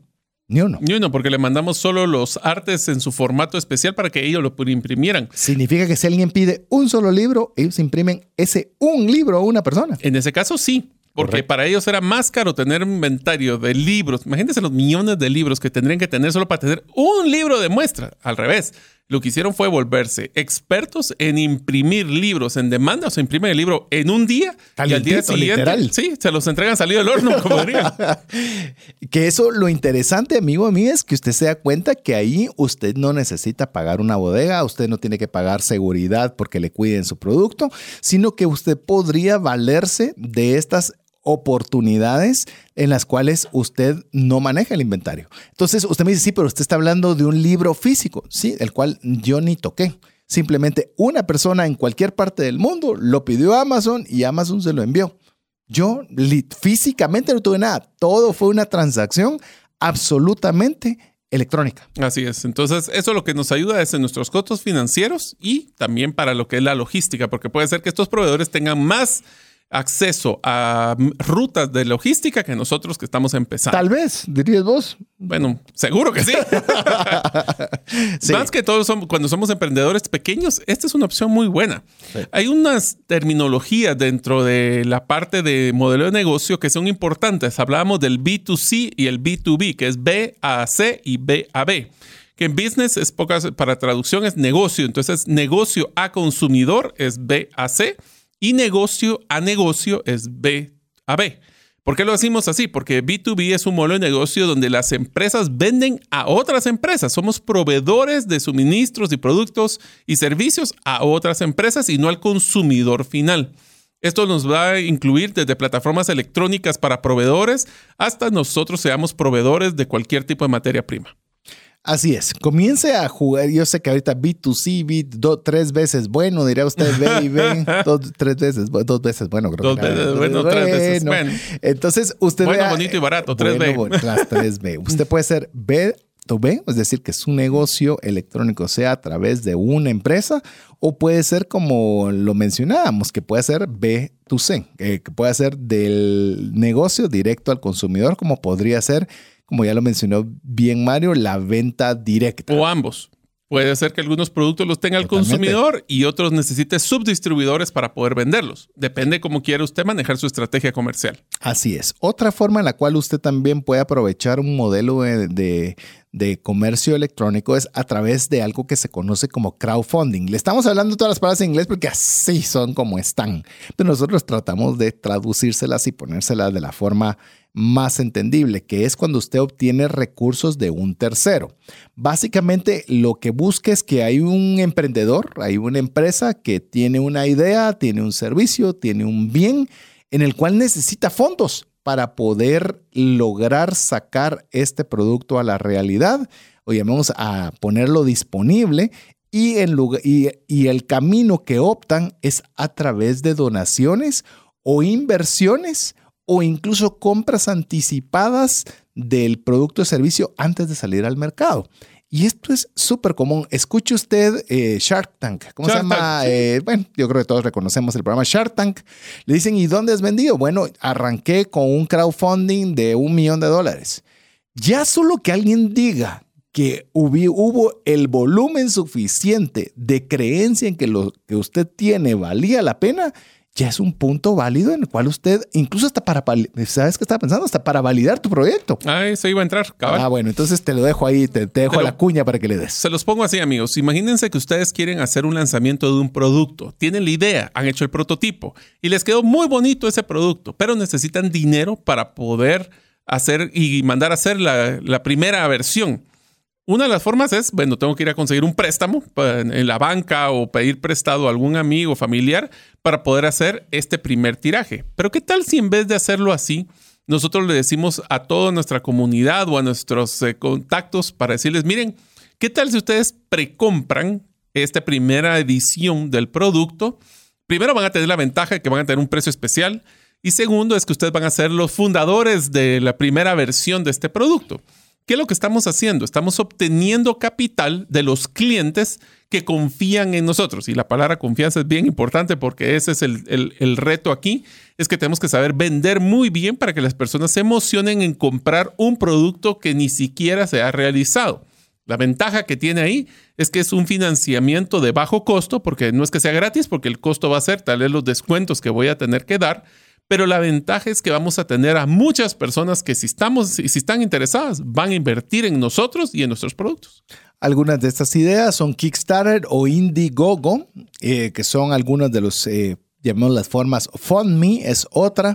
Ni uno. Ni uno, porque le mandamos solo los artes en su formato especial para que ellos lo imprimieran. Significa que si alguien pide un solo libro, ellos imprimen ese un libro a una persona. En ese caso, sí. Porque Correcto. para ellos era más caro tener un inventario de libros. Imagínense los millones de libros que tendrían que tener solo para tener un libro de muestra. Al revés, lo que hicieron fue volverse expertos en imprimir libros en demanda, o sea, imprimen el libro en un día y al día siguiente, literal. sí, se los entregan salido del horno, como dirían. que eso, lo interesante, amigo a mí, es que usted se da cuenta que ahí usted no necesita pagar una bodega, usted no tiene que pagar seguridad porque le cuiden su producto, sino que usted podría valerse de estas oportunidades en las cuales usted no maneja el inventario. Entonces usted me dice, sí, pero usted está hablando de un libro físico, sí, el cual yo ni toqué. Simplemente una persona en cualquier parte del mundo lo pidió a Amazon y Amazon se lo envió. Yo físicamente no tuve nada. Todo fue una transacción absolutamente electrónica. Así es. Entonces, eso lo que nos ayuda es en nuestros costos financieros y también para lo que es la logística, porque puede ser que estos proveedores tengan más acceso a rutas de logística que nosotros que estamos empezando. Tal vez, dirías vos. Bueno, seguro que sí. Más que todo, cuando somos emprendedores pequeños, esta es una opción muy buena. Hay unas terminologías dentro de la parte de modelo de negocio que son importantes. Hablábamos del B2C y el B2B, que es B a C y B a B que en business es pocas, para traducción es negocio, entonces negocio a consumidor es B a C y negocio a negocio es B a B. ¿Por qué lo decimos así? Porque B2B es un modelo de negocio donde las empresas venden a otras empresas. Somos proveedores de suministros y productos y servicios a otras empresas y no al consumidor final. Esto nos va a incluir desde plataformas electrónicas para proveedores hasta nosotros seamos proveedores de cualquier tipo de materia prima. Así es, comience a jugar. Yo sé que ahorita B2C, B tres veces bueno, diría usted B y B, dos, tres veces, dos veces bueno, creo dos veces bueno, tres veces bueno. Entonces, usted Bueno, bonito y barato, 3B. las 3B. Usted puede ser B B, es decir, que su negocio electrónico sea a través de una empresa o puede ser como lo mencionábamos, que puede ser B2C, que puede ser del negocio directo al consumidor, como podría ser como ya lo mencionó bien Mario, la venta directa. O ambos. Puede ser que algunos productos los tenga el consumidor y otros necesite subdistribuidores para poder venderlos. Depende cómo quiera usted manejar su estrategia comercial. Así es. Otra forma en la cual usted también puede aprovechar un modelo de, de comercio electrónico es a través de algo que se conoce como crowdfunding. Le estamos hablando todas las palabras en inglés porque así son como están, pero nosotros tratamos de traducírselas y ponérselas de la forma más entendible, que es cuando usted obtiene recursos de un tercero. Básicamente lo que busca es que hay un emprendedor, hay una empresa que tiene una idea, tiene un servicio, tiene un bien en el cual necesita fondos para poder lograr sacar este producto a la realidad o llamemos a ponerlo disponible y, y el camino que optan es a través de donaciones o inversiones o incluso compras anticipadas del producto o servicio antes de salir al mercado. Y esto es súper común. Escuche usted eh, Shark Tank. ¿Cómo se llama? Eh, bueno, yo creo que todos reconocemos el programa Shark Tank. Le dicen, ¿y dónde has vendido? Bueno, arranqué con un crowdfunding de un millón de dólares. Ya solo que alguien diga que hubo el volumen suficiente de creencia en que lo que usted tiene valía la pena, ya es un punto válido en el cual usted, incluso hasta para, ¿sabes qué estaba pensando? Hasta para validar tu proyecto. Ah, eso iba a entrar, cabal. Ah, bueno, entonces te lo dejo ahí, te, dejo la cuña para que le des. Se los pongo así, amigos. Imagínense que ustedes quieren hacer un lanzamiento de un producto. Tienen la idea, han hecho el prototipo y les quedó muy bonito ese producto, pero necesitan dinero para poder hacer y mandar a hacer la, la primera versión. Una de las formas es, bueno, tengo que ir a conseguir un préstamo en la banca o pedir prestado a algún amigo familiar para poder hacer este primer tiraje. Pero ¿qué tal si en vez de hacerlo así, nosotros le decimos a toda nuestra comunidad o a nuestros eh, contactos para decirles, miren, ¿qué tal si ustedes precompran esta primera edición del producto? Primero van a tener la ventaja de que van a tener un precio especial y segundo es que ustedes van a ser los fundadores de la primera versión de este producto. ¿Qué es lo que estamos haciendo? Estamos obteniendo capital de los clientes que confían en nosotros. Y la palabra confianza es bien importante porque ese es el, reto aquí, es que tenemos que saber vender muy bien para que las personas se emocionen en comprar un producto que ni siquiera se ha realizado. La ventaja que tiene ahí es que es un financiamiento de bajo costo, porque no es que sea gratis, porque el costo va a ser tal vez los descuentos que voy a tener que dar, pero la ventaja es que vamos a tener a muchas personas que si, estamos, si están interesadas van a invertir en nosotros y en nuestros productos. Algunas de estas ideas son Kickstarter o Indiegogo, eh, que son algunos de los eh, llamemos las formas. FundMe es otra.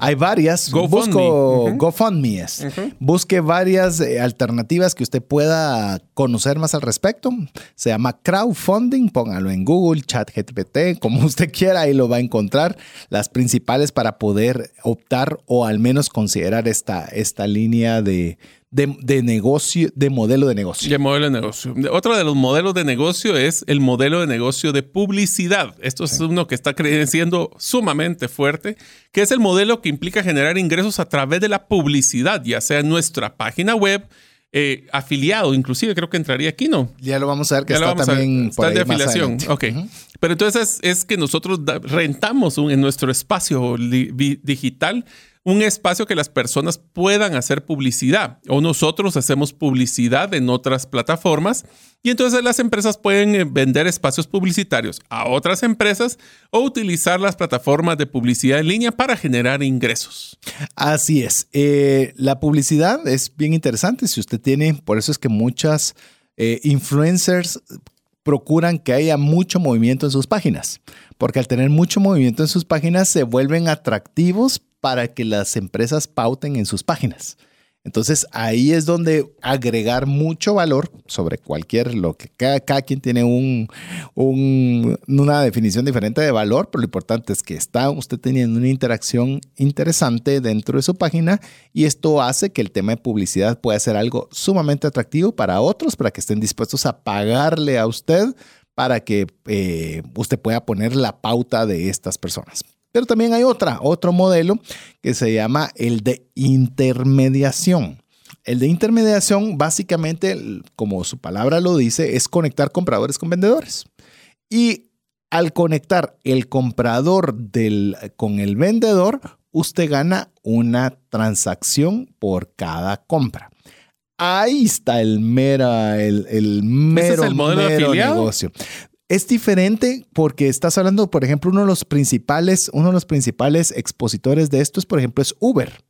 Hay varias. Busco GoFundMe es. Busque varias eh, alternativas que usted pueda conocer más al respecto. Se llama crowdfunding. Póngalo en Google, ChatGPT, como usted quiera, ahí lo va a encontrar. Las principales para poder optar o al menos considerar esta, esta línea de, de, negocio, de modelo de negocio. De modelo de negocio. Otro de los modelos de negocio es el modelo de negocio de publicidad. Esto es uno que está creciendo sumamente fuerte, que es el modelo que implica generar ingresos a través de la publicidad, ya sea en nuestra página web, eh, afiliado, inclusive creo que entraría aquí, ¿no? Ya lo vamos a ver que está también está de afiliación. Ok. Pero entonces es, que nosotros rentamos en nuestro espacio digital un espacio que las personas puedan hacer publicidad o nosotros hacemos publicidad en otras plataformas y entonces las empresas pueden eh, vender espacios publicitarios a otras empresas o utilizar las plataformas de publicidad en línea para generar ingresos. Así es. Eh, la publicidad es bien interesante. Si usted tiene, por eso es que muchas eh, influencers procuran que haya mucho movimiento en sus páginas, porque al tener mucho movimiento en sus páginas se vuelven atractivos para que las empresas pauten en sus páginas. Entonces ahí es donde agregar mucho valor sobre cualquier, lo que cada, quien tiene un, una definición diferente de valor, pero lo importante es que está usted teniendo una interacción interesante dentro de su página y esto hace que el tema de publicidad pueda ser algo sumamente atractivo para otros, para que estén dispuestos a pagarle a usted para que eh, usted pueda poner la pauta de estas personas. Pero también hay otra, otro modelo que se llama el de intermediación. El de intermediación, básicamente, como su palabra lo dice, es conectar compradores con vendedores. Y al conectar el comprador del, con el vendedor, usted gana una transacción por cada compra. Ahí está el mera, el, el mero, es el modelo de negocio. Es diferente porque estás hablando, por ejemplo, uno de los principales, uno de los principales expositores de esto es, por ejemplo, es Uber.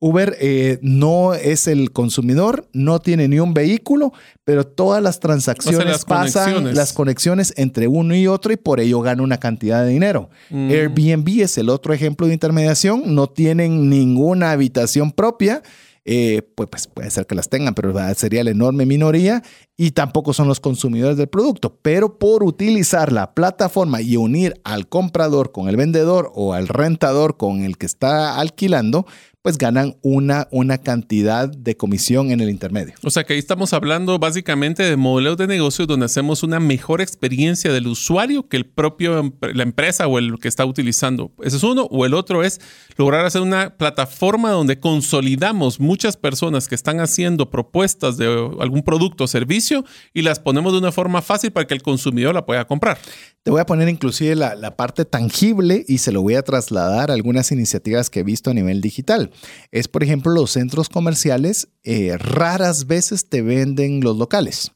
Uber eh, no es el consumidor, no tiene ni un vehículo, pero todas las transacciones pasan, las conexiones entre uno y otro y por ello gana una cantidad de dinero. Mm. Airbnb es el otro ejemplo de intermediación, no tienen ninguna habitación propia eh, pues, pues, puede ser que las tengan, pero sería la enorme minoría y tampoco son los consumidores del producto. Pero por utilizar la plataforma y unir al comprador con el vendedor o al rentador con el que está alquilando, pues ganan una, una cantidad de comisión en el intermedio. O sea que ahí estamos hablando básicamente de modelos de negocio donde hacemos una mejor experiencia del usuario que el propio la empresa o el que está utilizando. Ese es uno. O el otro es lograr hacer una plataforma donde consolidamos muchas personas que están haciendo propuestas de algún producto o servicio y las ponemos de una forma fácil para que el consumidor la pueda comprar. Te voy a poner inclusive la, la parte tangible y se lo voy a trasladar a algunas iniciativas que he visto a nivel digital es, por ejemplo, los centros comerciales eh, raras veces te venden los locales.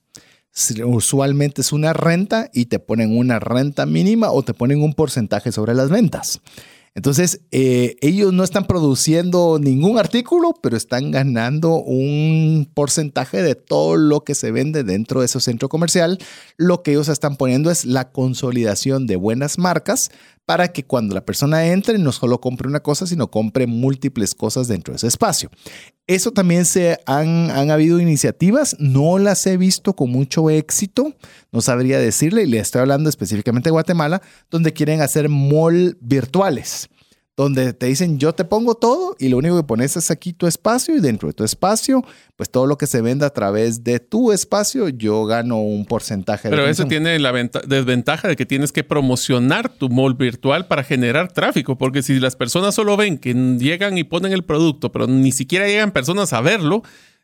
Usualmente es una renta y te ponen una renta mínima o te ponen un porcentaje sobre las ventas. Entonces, eh, ellos no están produciendo ningún artículo, pero están ganando un porcentaje de todo lo que se vende dentro de ese centro comercial. Lo que ellos están poniendo es la consolidación de buenas marcas para que cuando la persona entre no solo compre una cosa, sino compre múltiples cosas dentro de ese espacio. Eso también se han, han habido iniciativas, no las he visto con mucho éxito, no sabría decirle, y le estoy hablando específicamente de Guatemala, donde quieren hacer mall virtuales donde te dicen yo te pongo todo y lo único que pones es aquí tu espacio y dentro de tu espacio, pues todo lo que se venda a través de tu espacio, yo gano un porcentaje. Pero eso tiene la desventaja de que tienes que promocionar tu mall virtual para generar tráfico, porque si las personas solo ven que llegan y ponen el producto, pero ni siquiera llegan personas a verlo,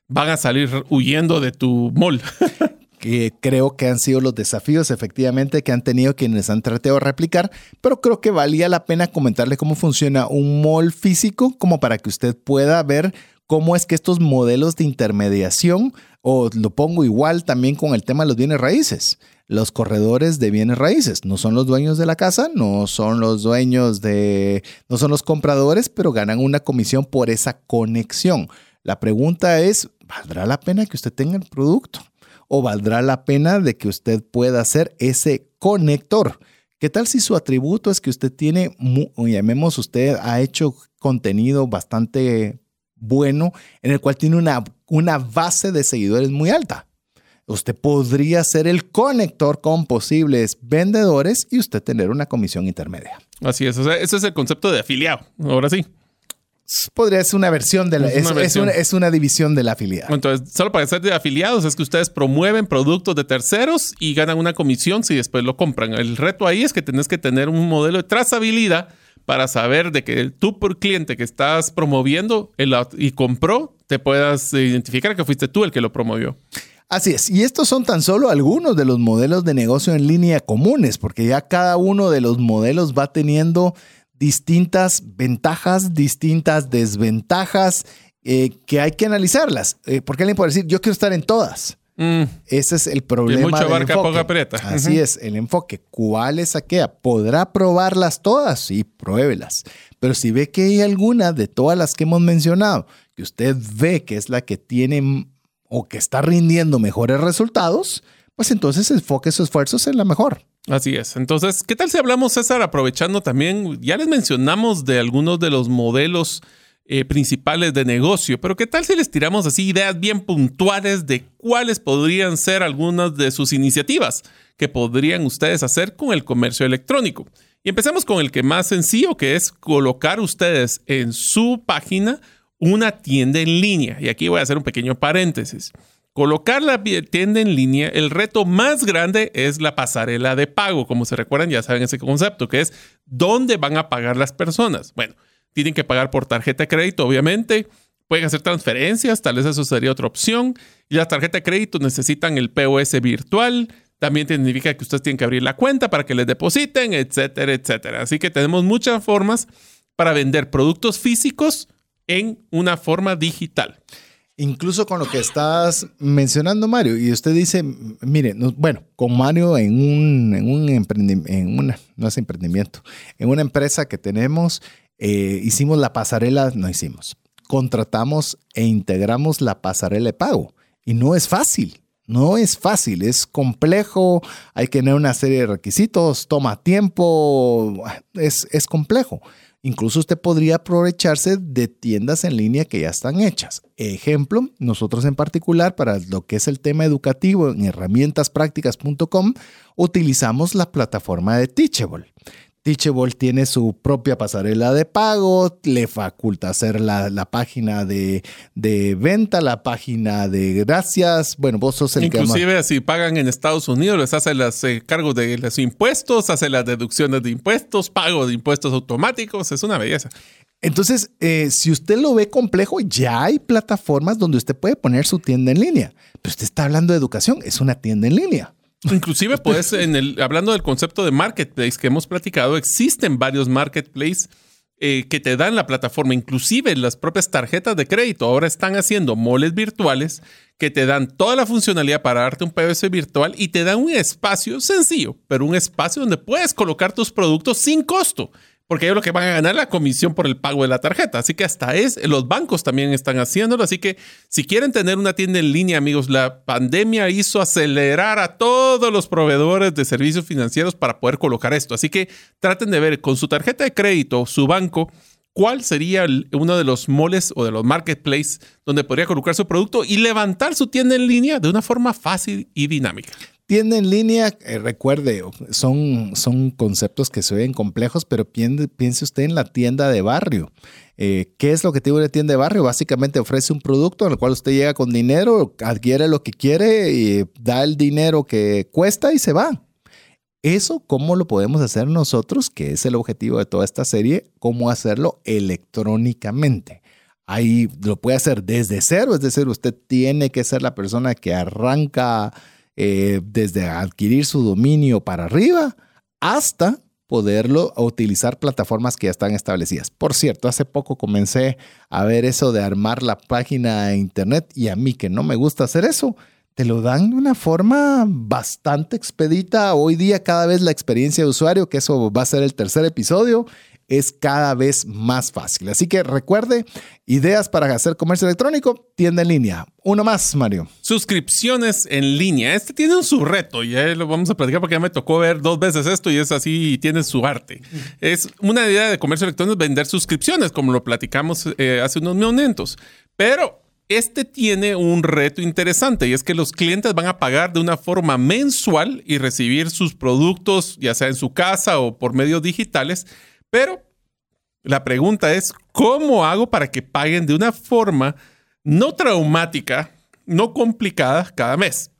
van a salir huyendo de tu mall. que creo que han sido los desafíos efectivamente que han tenido quienes han tratado de replicar, pero creo que valía la pena comentarle cómo funciona un mall físico como para que usted pueda ver cómo es que estos modelos de intermediación, o lo pongo igual también con el tema de los bienes raíces. los corredores de bienes raíces. No son los dueños de la casa, no son los dueños de, no son los compradores, pero ganan una comisión por esa conexión. La pregunta es, ¿valdrá la pena que usted tenga el producto? ¿O valdrá la pena de que usted pueda ser ese conector? ¿Qué tal si su atributo es que usted tiene, llamemos usted, ha hecho contenido bastante bueno en el cual tiene una, una base de seguidores muy alta? Usted podría ser el conector con posibles vendedores y usted tener una comisión intermedia. Así es, ese es el concepto de afiliado. Ahora sí podría ser una versión de la, es, una, división de la afiliado. Entonces, solo para ser de afiliados es que ustedes promueven productos de terceros y ganan una comisión si después lo compran. El reto ahí es que tenés que tener un modelo de trazabilidad para saber de que tú por cliente que estás promoviendo y compró, te puedas identificar que fuiste tú el que lo promovió. Así es, y estos son tan solo algunos de los modelos de negocio en línea comunes, porque ya cada uno de los modelos va teniendo distintas ventajas, distintas desventajas eh, que hay que analizarlas. Eh, porque alguien puede decir, yo quiero estar en todas. Mm. Ese es el problema. Y mucho barca, poca aprieta. Así es, el enfoque. ¿Cuál es aquella? ¿Podrá probarlas todas? Sí, pruébelas. Pero si ve que hay alguna de todas las que hemos mencionado, que usted ve que es la que tiene o que está rindiendo mejores resultados, pues entonces enfoque sus esfuerzos en la mejor. Así es. Entonces, ¿qué tal si hablamos, César, aprovechando también, ya les mencionamos de algunos de los modelos eh, principales de negocio, pero ¿qué tal si les tiramos así ideas bien puntuales de cuáles podrían ser algunas de sus iniciativas que podrían ustedes hacer con el comercio electrónico? Y empecemos con el que más sencillo, que es colocar ustedes en su página una tienda en línea. Y aquí voy a hacer un pequeño paréntesis. Colocar la tienda en línea, el reto más grande es la pasarela de pago. Como se recuerdan, ya saben ese concepto, que es dónde van a pagar las personas. Bueno, tienen que pagar por tarjeta de crédito, obviamente. Pueden hacer transferencias, tal vez eso sería otra opción. Y las tarjetas de crédito necesitan el POS virtual. También significa que ustedes tienen que abrir la cuenta para que les depositen, etcétera, etcétera. Así que tenemos muchas formas para vender productos físicos en una forma digital. Incluso con lo que estás mencionando, Mario, y usted dice, mire, bueno, con Mario en un, en un emprendimiento, en una, no emprendimiento, en una empresa que tenemos, eh, hicimos la pasarela, no hicimos, contratamos e integramos la pasarela de pago. Y no es fácil, no es fácil, es complejo, hay que tener una serie de requisitos, toma tiempo, es, es complejo. Incluso usted podría aprovecharse de tiendas en línea que ya están hechas. Ejemplo, nosotros en particular para lo que es el tema educativo en herramientasprácticas.com utilizamos la plataforma de Teachable. Teachable tiene su propia pasarela de pago, le faculta hacer la, página de, venta, la página de gracias. Bueno, vos sos el Inclusive si pagan en Estados Unidos, les hace los eh, cargos de los impuestos, hace las deducciones de impuestos, pago de impuestos automáticos, es una belleza. Entonces, eh, si usted lo ve complejo, ya hay plataformas donde usted puede poner su tienda en línea. Pero usted está hablando de educación, es una tienda en línea. Inclusive, pues, en el, hablando del concepto de marketplace que hemos platicado, existen varios marketplaces eh, que te dan la plataforma, inclusive las propias tarjetas de crédito. Ahora están haciendo moles virtuales que te dan toda la funcionalidad para darte un POS virtual y te dan un espacio sencillo, pero un espacio donde puedes colocar tus productos sin costo porque ellos lo que van a ganar la comisión por el pago de la tarjeta. Así que hasta es, los bancos también están haciéndolo. Así que si quieren tener una tienda en línea, amigos, la pandemia hizo acelerar a todos los proveedores de servicios financieros para poder colocar esto. Así que traten de ver con su tarjeta de crédito, su banco, cuál sería uno de los moles o de los marketplaces donde podría colocar su producto y levantar su tienda en línea de una forma fácil y dinámica. Tienda en línea, eh, recuerde, son, son conceptos que se ven complejos, pero piense, usted en la tienda de barrio. Eh, ¿Qué es lo que tiene una tienda de barrio? Básicamente ofrece un producto en el cual usted llega con dinero, adquiere lo que quiere y da el dinero que cuesta y se va. Eso, ¿cómo lo podemos hacer nosotros? Que es el objetivo de toda esta serie, cómo hacerlo electrónicamente. Ahí lo puede hacer desde cero, es decir, usted tiene que ser la persona que arranca eh, desde adquirir su dominio para arriba hasta poderlo utilizar plataformas que ya están establecidas. Por cierto, hace poco comencé a ver eso de armar la página de internet y a mí que no me gusta hacer eso, te lo dan de una forma bastante expedita. Hoy día cada vez la experiencia de usuario, que eso va a ser el tercer episodio, es cada vez más fácil. Así que recuerde, ideas para hacer comercio electrónico, tienda en línea. Uno más, Mario. Suscripciones en línea. Este tiene su reto, ya lo vamos a platicar porque ya me tocó ver dos veces esto y es así y tiene su arte. Es una idea de comercio electrónico vender suscripciones, como lo platicamos eh, hace unos momentos. Pero este tiene un reto interesante y es que los clientes van a pagar de una forma mensual y recibir sus productos, ya sea en su casa o por medios digitales pero la pregunta es, ¿cómo hago para que paguen de una forma no traumática, no complicada cada mes?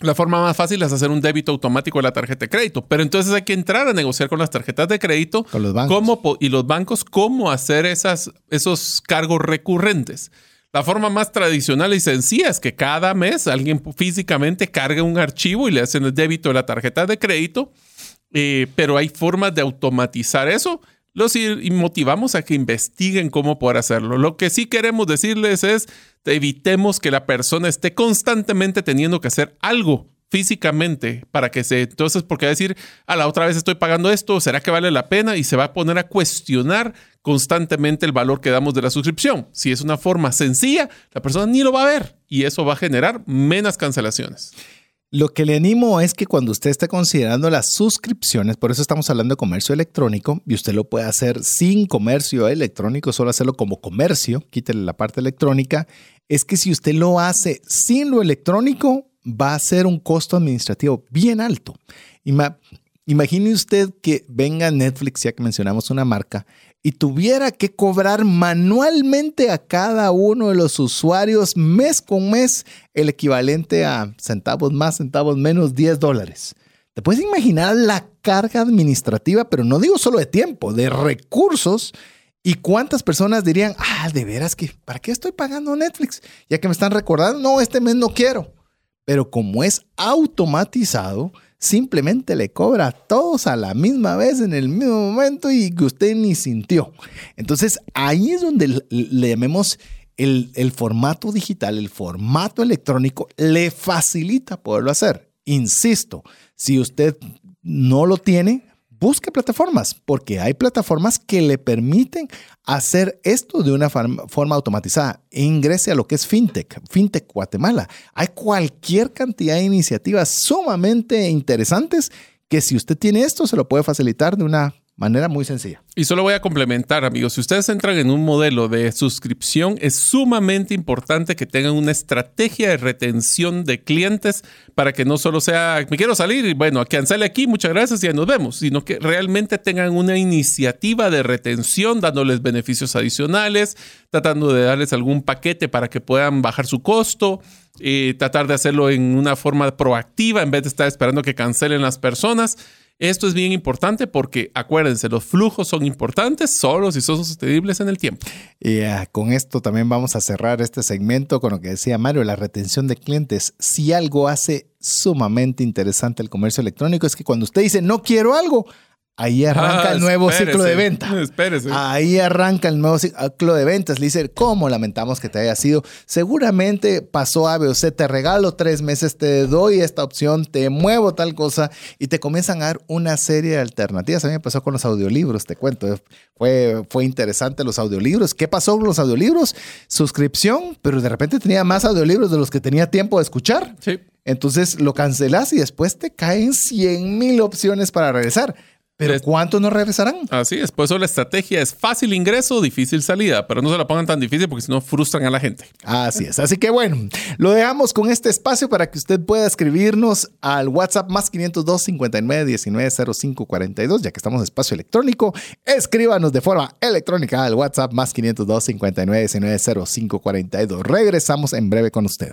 La forma más fácil es hacer un débito automático de la tarjeta de crédito, pero entonces hay que entrar a negociar con las tarjetas de crédito con los bancos. y los bancos cómo hacer esas, esos cargos recurrentes. La forma más tradicional y sencilla es que cada mes alguien físicamente cargue un archivo y le hacen el débito de la tarjeta de crédito eh, pero hay formas de automatizar eso. Los motivamos a que investiguen cómo poder hacerlo. Lo que sí queremos decirles es, evitemos que la persona esté constantemente teniendo que hacer algo físicamente para que se... Entonces, porque va a decir, a la otra vez estoy pagando esto, ¿será que vale la pena? Y se va a poner a cuestionar constantemente el valor que damos de la suscripción. Si es una forma sencilla, la persona ni lo va a ver y eso va a generar menos cancelaciones. Lo que le animo es que cuando usted esté considerando las suscripciones, por eso estamos hablando de comercio electrónico, y usted lo puede hacer sin comercio electrónico, solo hacerlo como comercio, quítele la parte electrónica, es que si usted lo hace sin lo electrónico, va a ser un costo administrativo bien alto. Imagine usted que venga Netflix, ya que mencionamos una marca, y tuviera que cobrar manualmente a cada uno de los usuarios mes con mes el equivalente a centavos más, centavos menos, 10 dólares. Te puedes imaginar la carga administrativa, pero no digo solo de tiempo, de recursos. ¿Y cuántas personas dirían, ah, de veras que, ¿para qué estoy pagando Netflix? Ya que me están recordando, no, este mes no quiero. Pero como es automatizado, simplemente le cobra a todos a la misma vez en el mismo momento y que usted ni sintió. Entonces ahí es donde le, llamemos el, el formato digital, el formato electrónico, le facilita poderlo hacer. Insisto, si usted no lo tiene, busque plataformas, porque hay plataformas que le permiten hacer esto de una forma automatizada. Ingrese a lo que es FinTech, FinTech Guatemala. Hay cualquier cantidad de iniciativas sumamente interesantes que si usted tiene esto, se lo puede facilitar de una manera muy sencilla. Y solo voy a complementar, amigos, si ustedes entran en un modelo de suscripción, es sumamente importante que tengan una estrategia de retención de clientes para que no solo sea, me quiero salir y bueno, cancele aquí, muchas gracias y ya nos vemos, sino que realmente tengan una iniciativa de retención dándoles beneficios adicionales, tratando de darles algún paquete para que puedan bajar su costo. y tratar de hacerlo en una forma proactiva en vez de estar esperando que cancelen las personas. Esto es bien importante porque acuérdense, los flujos son importantes solo si son sostenibles en el tiempo. Y ah, con esto también vamos a cerrar este segmento con lo que decía Mario, la retención de clientes. Si algo hace sumamente interesante el comercio electrónico es que cuando usted dice no quiero algo, Ahí arranca el ah, nuevo ciclo de venta. Espérese. Ahí arranca el nuevo ciclo de ventas. Le dice, ¿cómo lamentamos que te haya sido? Seguramente pasó A, B o C, te regalo tres meses, te doy esta opción, te muevo tal cosa y te comienzan a dar una serie de alternativas. A mí me pasó con los audiolibros, te cuento. Fue, fue interesante los audiolibros. ¿Qué pasó con los audiolibros? Suscripción, pero de repente tenía más audiolibros de los que tenía tiempo de escuchar. Sí. Entonces lo cancelas y después te caen 100 mil opciones para regresar. Pero ¿cuántos no regresarán? Así es, por eso la estrategia es fácil ingreso, difícil salida, pero no se la pongan tan difícil porque si no frustran a la gente. Así es, así que bueno, lo dejamos con este espacio para que usted pueda escribirnos al WhatsApp más 502 59 19 05 42, ya que estamos en espacio electrónico, escríbanos de forma electrónica al WhatsApp más 502 59 19 05 42. Regresamos en breve con usted.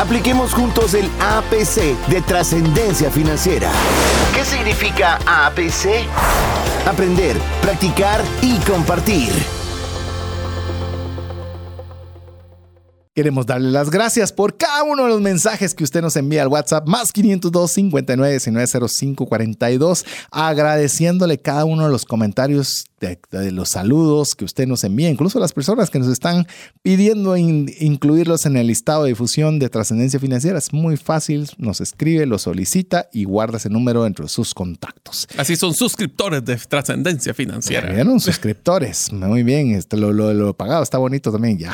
Apliquemos juntos el APC de trascendencia financiera. ¿Qué significa APC? Aprender, practicar y compartir. Queremos darle las gracias por cada uno de los mensajes que usted nos envía al WhatsApp más 502 59 19 05 42, agradeciéndole cada uno de los comentarios de, los saludos que usted nos envía, incluso las personas que nos están pidiendo incluirlos en el listado de difusión de trascendencia financiera. Es muy fácil, nos escribe, lo solicita y guarda ese número entre sus contactos. Así son suscriptores de trascendencia financiera. Vieron suscriptores. Muy bien, este, lo, lo, pagado está bonito también. Ya.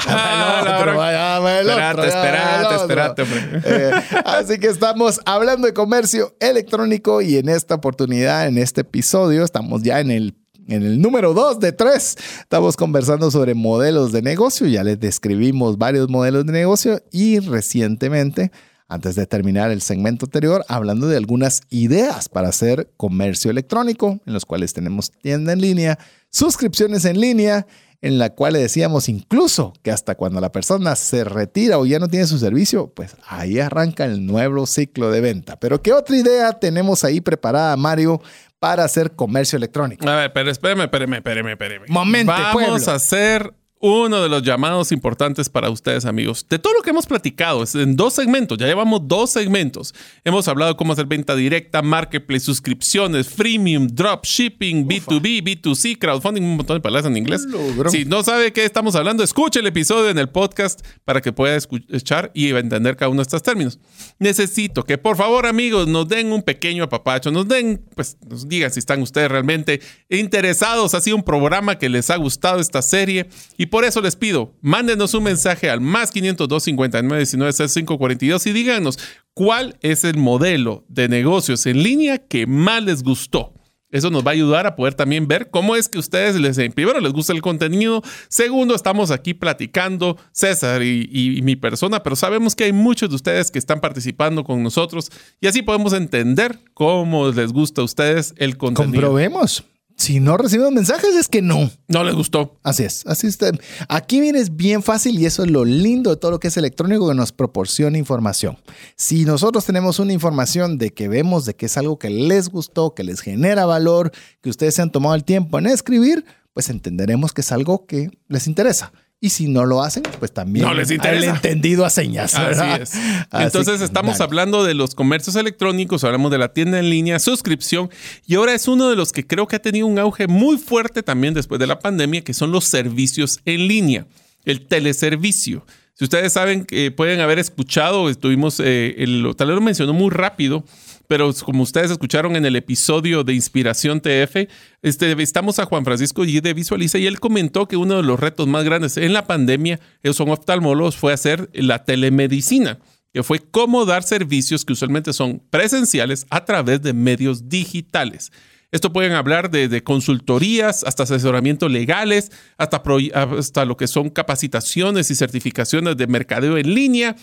espérate, espérate, espérate, eh, así que estamos hablando de comercio electrónico y en esta oportunidad, en este episodio, estamos ya en el en el número 2 de 3 estamos conversando sobre modelos de negocio. Ya les describimos varios modelos de negocio y recientemente, antes de terminar el segmento anterior, hablando de algunas ideas para hacer comercio electrónico, en los cuales tenemos tienda en línea, suscripciones en línea, en la cual le decíamos incluso que hasta cuando la persona se retira o ya no tiene su servicio, pues ahí arranca el nuevo ciclo de venta. Pero ¿qué otra idea tenemos ahí preparada, Mario, para hacer comercio electrónico. A ver, pero espérame, espérame, espérame, espérame. Momento, Vamos a hacer uno de los llamados importantes para ustedes, amigos. De todo lo que hemos platicado, es en dos segmentos, ya llevamos dos segmentos. Hemos hablado cómo hacer venta directa, marketplace, suscripciones, freemium, dropshipping, B2B, B2C, crowdfunding, un montón de palabras en inglés. Si no sabe qué estamos hablando, escuche el episodio en el podcast para que pueda escuchar y entender cada uno de estos términos. Necesito que, por favor, amigos, nos den un pequeño apapacho, nos den, pues, nos digan si están ustedes realmente interesados, ha sido un programa que les ha gustado esta serie y y por eso les pido, mándenos un mensaje al más 502 59 19 542 y díganos cuál es el modelo de negocios en línea que más les gustó. Eso nos va a ayudar a poder también ver cómo es que ustedes les, primero, les gusta el contenido. Segundo, estamos aquí platicando, César y, y, mi persona, pero sabemos que hay muchos de ustedes que están participando con nosotros y así podemos entender cómo les gusta a ustedes el contenido. Comprobemos. Si no recibimos mensajes es que no. No les gustó. Así es. Así está. Aquí viene es bien fácil y eso es lo lindo de todo lo que es electrónico que nos proporciona información. Si nosotros tenemos una información de que vemos de que es algo que les gustó, que les genera valor, que ustedes se han tomado el tiempo en escribir, pues entenderemos que es algo que les interesa. Y si no lo hacen, pues también no les interesa. el entendido a señas. Así es. Entonces estamos hablando de los comercios electrónicos, hablamos de la tienda en línea, suscripción, y ahora es uno de los que creo que ha tenido un auge muy fuerte también después de la pandemia, que son los servicios en línea, el teleservicio. Si ustedes saben que pueden haber escuchado, estuvimos, eh, el, tal vez lo mencionó muy rápido, pero como ustedes escucharon en el episodio de Inspiración TF, estamos a Juan Francisco y de Visualiza y él comentó que uno de los retos más grandes en la pandemia, ellos son oftalmólogos, fue hacer la telemedicina, que fue cómo dar servicios que usualmente son presenciales a través de medios digitales. Esto pueden hablar de, consultorías, hasta asesoramiento legales, hasta, hasta lo que son capacitaciones y certificaciones de mercadeo en línea,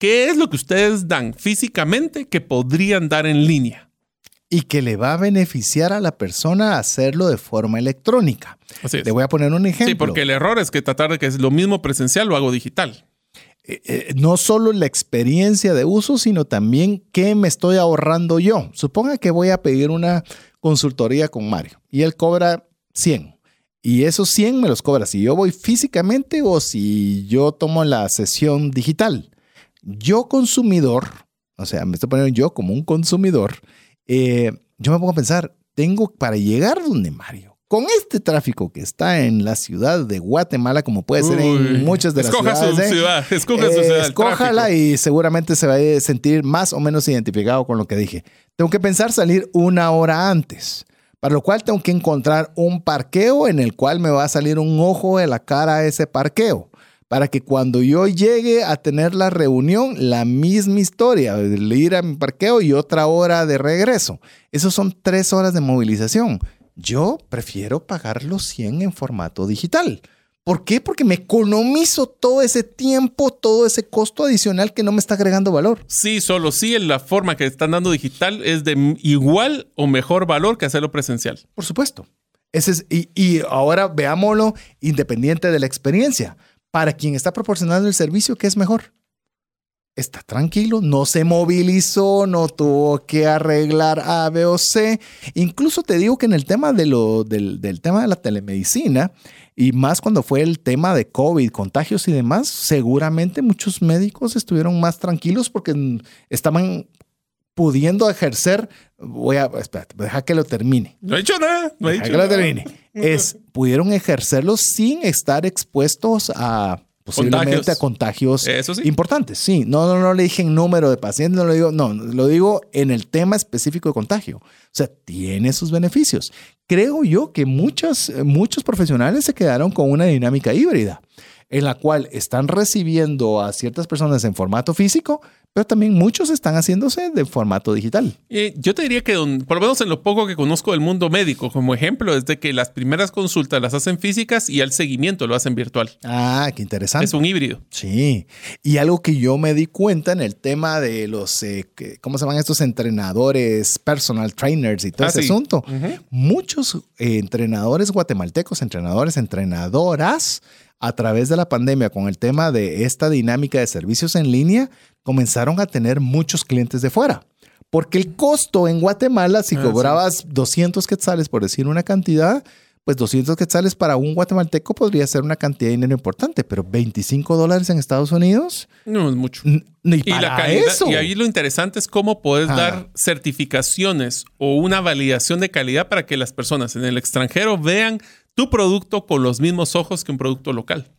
¿Qué es lo que ustedes dan físicamente que podrían dar en línea? Y que le va a beneficiar a la persona hacerlo de forma electrónica. Así Te voy a poner un ejemplo. Sí, porque el error es que tratar de que es lo mismo presencial lo hago digital. Eh, eh, no solo la experiencia de uso, sino también qué me estoy ahorrando yo. Suponga que voy a pedir una consultoría con Mario y él cobra 100. Y esos 100 me los cobra si yo voy físicamente o si yo tomo la sesión digital yo consumidor, o sea, me estoy poniendo yo como un consumidor, eh, yo me pongo a pensar, tengo para llegar donde Mario, con este tráfico que está en la ciudad de Guatemala, como puede ser en muchas de las ciudades. Su ¿eh? ciudad, escoja su ciudad. Escójala y seguramente se va a sentir más o menos identificado con lo que dije. Tengo que pensar salir una hora antes, para lo cual tengo que encontrar un parqueo en el cual me va a salir un ojo de la cara a ese parqueo para que cuando yo llegue a tener la reunión, la misma historia, de ir a mi parqueo y otra hora de regreso. Esos son tres horas de movilización. Yo prefiero pagar los 100 en formato digital. ¿Por qué? Porque me economizo todo ese tiempo, todo ese costo adicional que no me está agregando valor. Sí, solo sí, la forma que están dando digital es de igual o mejor valor que hacerlo presencial. Por supuesto. Ese es, y, y ahora veámoslo independiente de la experiencia. Para quien está proporcionando el servicio, ¿qué es mejor? Está tranquilo, no se movilizó, no tuvo que arreglar A, B o C. Incluso te digo que en el tema de lo, del, del tema de la telemedicina, y más cuando fue el tema de COVID, contagios y demás, seguramente muchos médicos estuvieron más tranquilos porque estaban pudiendo ejercer. Voy a, espérate, deja que lo termine. No he hecho nada. No he Deja dicho que lo nada. termine. Es, pudieron ejercerlo sin estar expuestos a posiblemente Contagios. a contagios Eso sí. importantes. Sí, no, no, no le dije en número de pacientes, no lo digo, no, lo digo en el tema específico de contagio. O sea, tiene sus beneficios. Creo yo que muchos, muchos profesionales se quedaron con una dinámica híbrida en la cual están recibiendo a ciertas personas en formato físico, pero también muchos están haciéndose de formato digital. Eh, yo te diría que, don- por lo menos en lo poco que conozco del mundo médico, como ejemplo, es de que las primeras consultas las hacen físicas y el seguimiento lo hacen virtual. Ah, qué interesante. Es un híbrido. Sí, y algo que yo me di cuenta en el tema de los, eh, ¿cómo se llaman estos entrenadores, personal trainers y todo Ah, ese sí. asunto? Muchos eh, entrenadores guatemaltecos, entrenadores, entrenadoras, a través de la pandemia con el tema de esta dinámica de servicios en línea, comenzaron a tener muchos clientes de fuera. Porque el costo en Guatemala, si Ah, cobrabas 200 quetzales, por decir una cantidad, pues 200 quetzales para un guatemalteco podría ser una cantidad de dinero importante, pero 25 dólares en Estados Unidos, No es mucho. ni Y para la calidad, eso. y ahí lo interesante es cómo puedes Ah. dar certificaciones o una validación de calidad para que las personas en el extranjero vean tu producto con los mismos ojos que un producto local.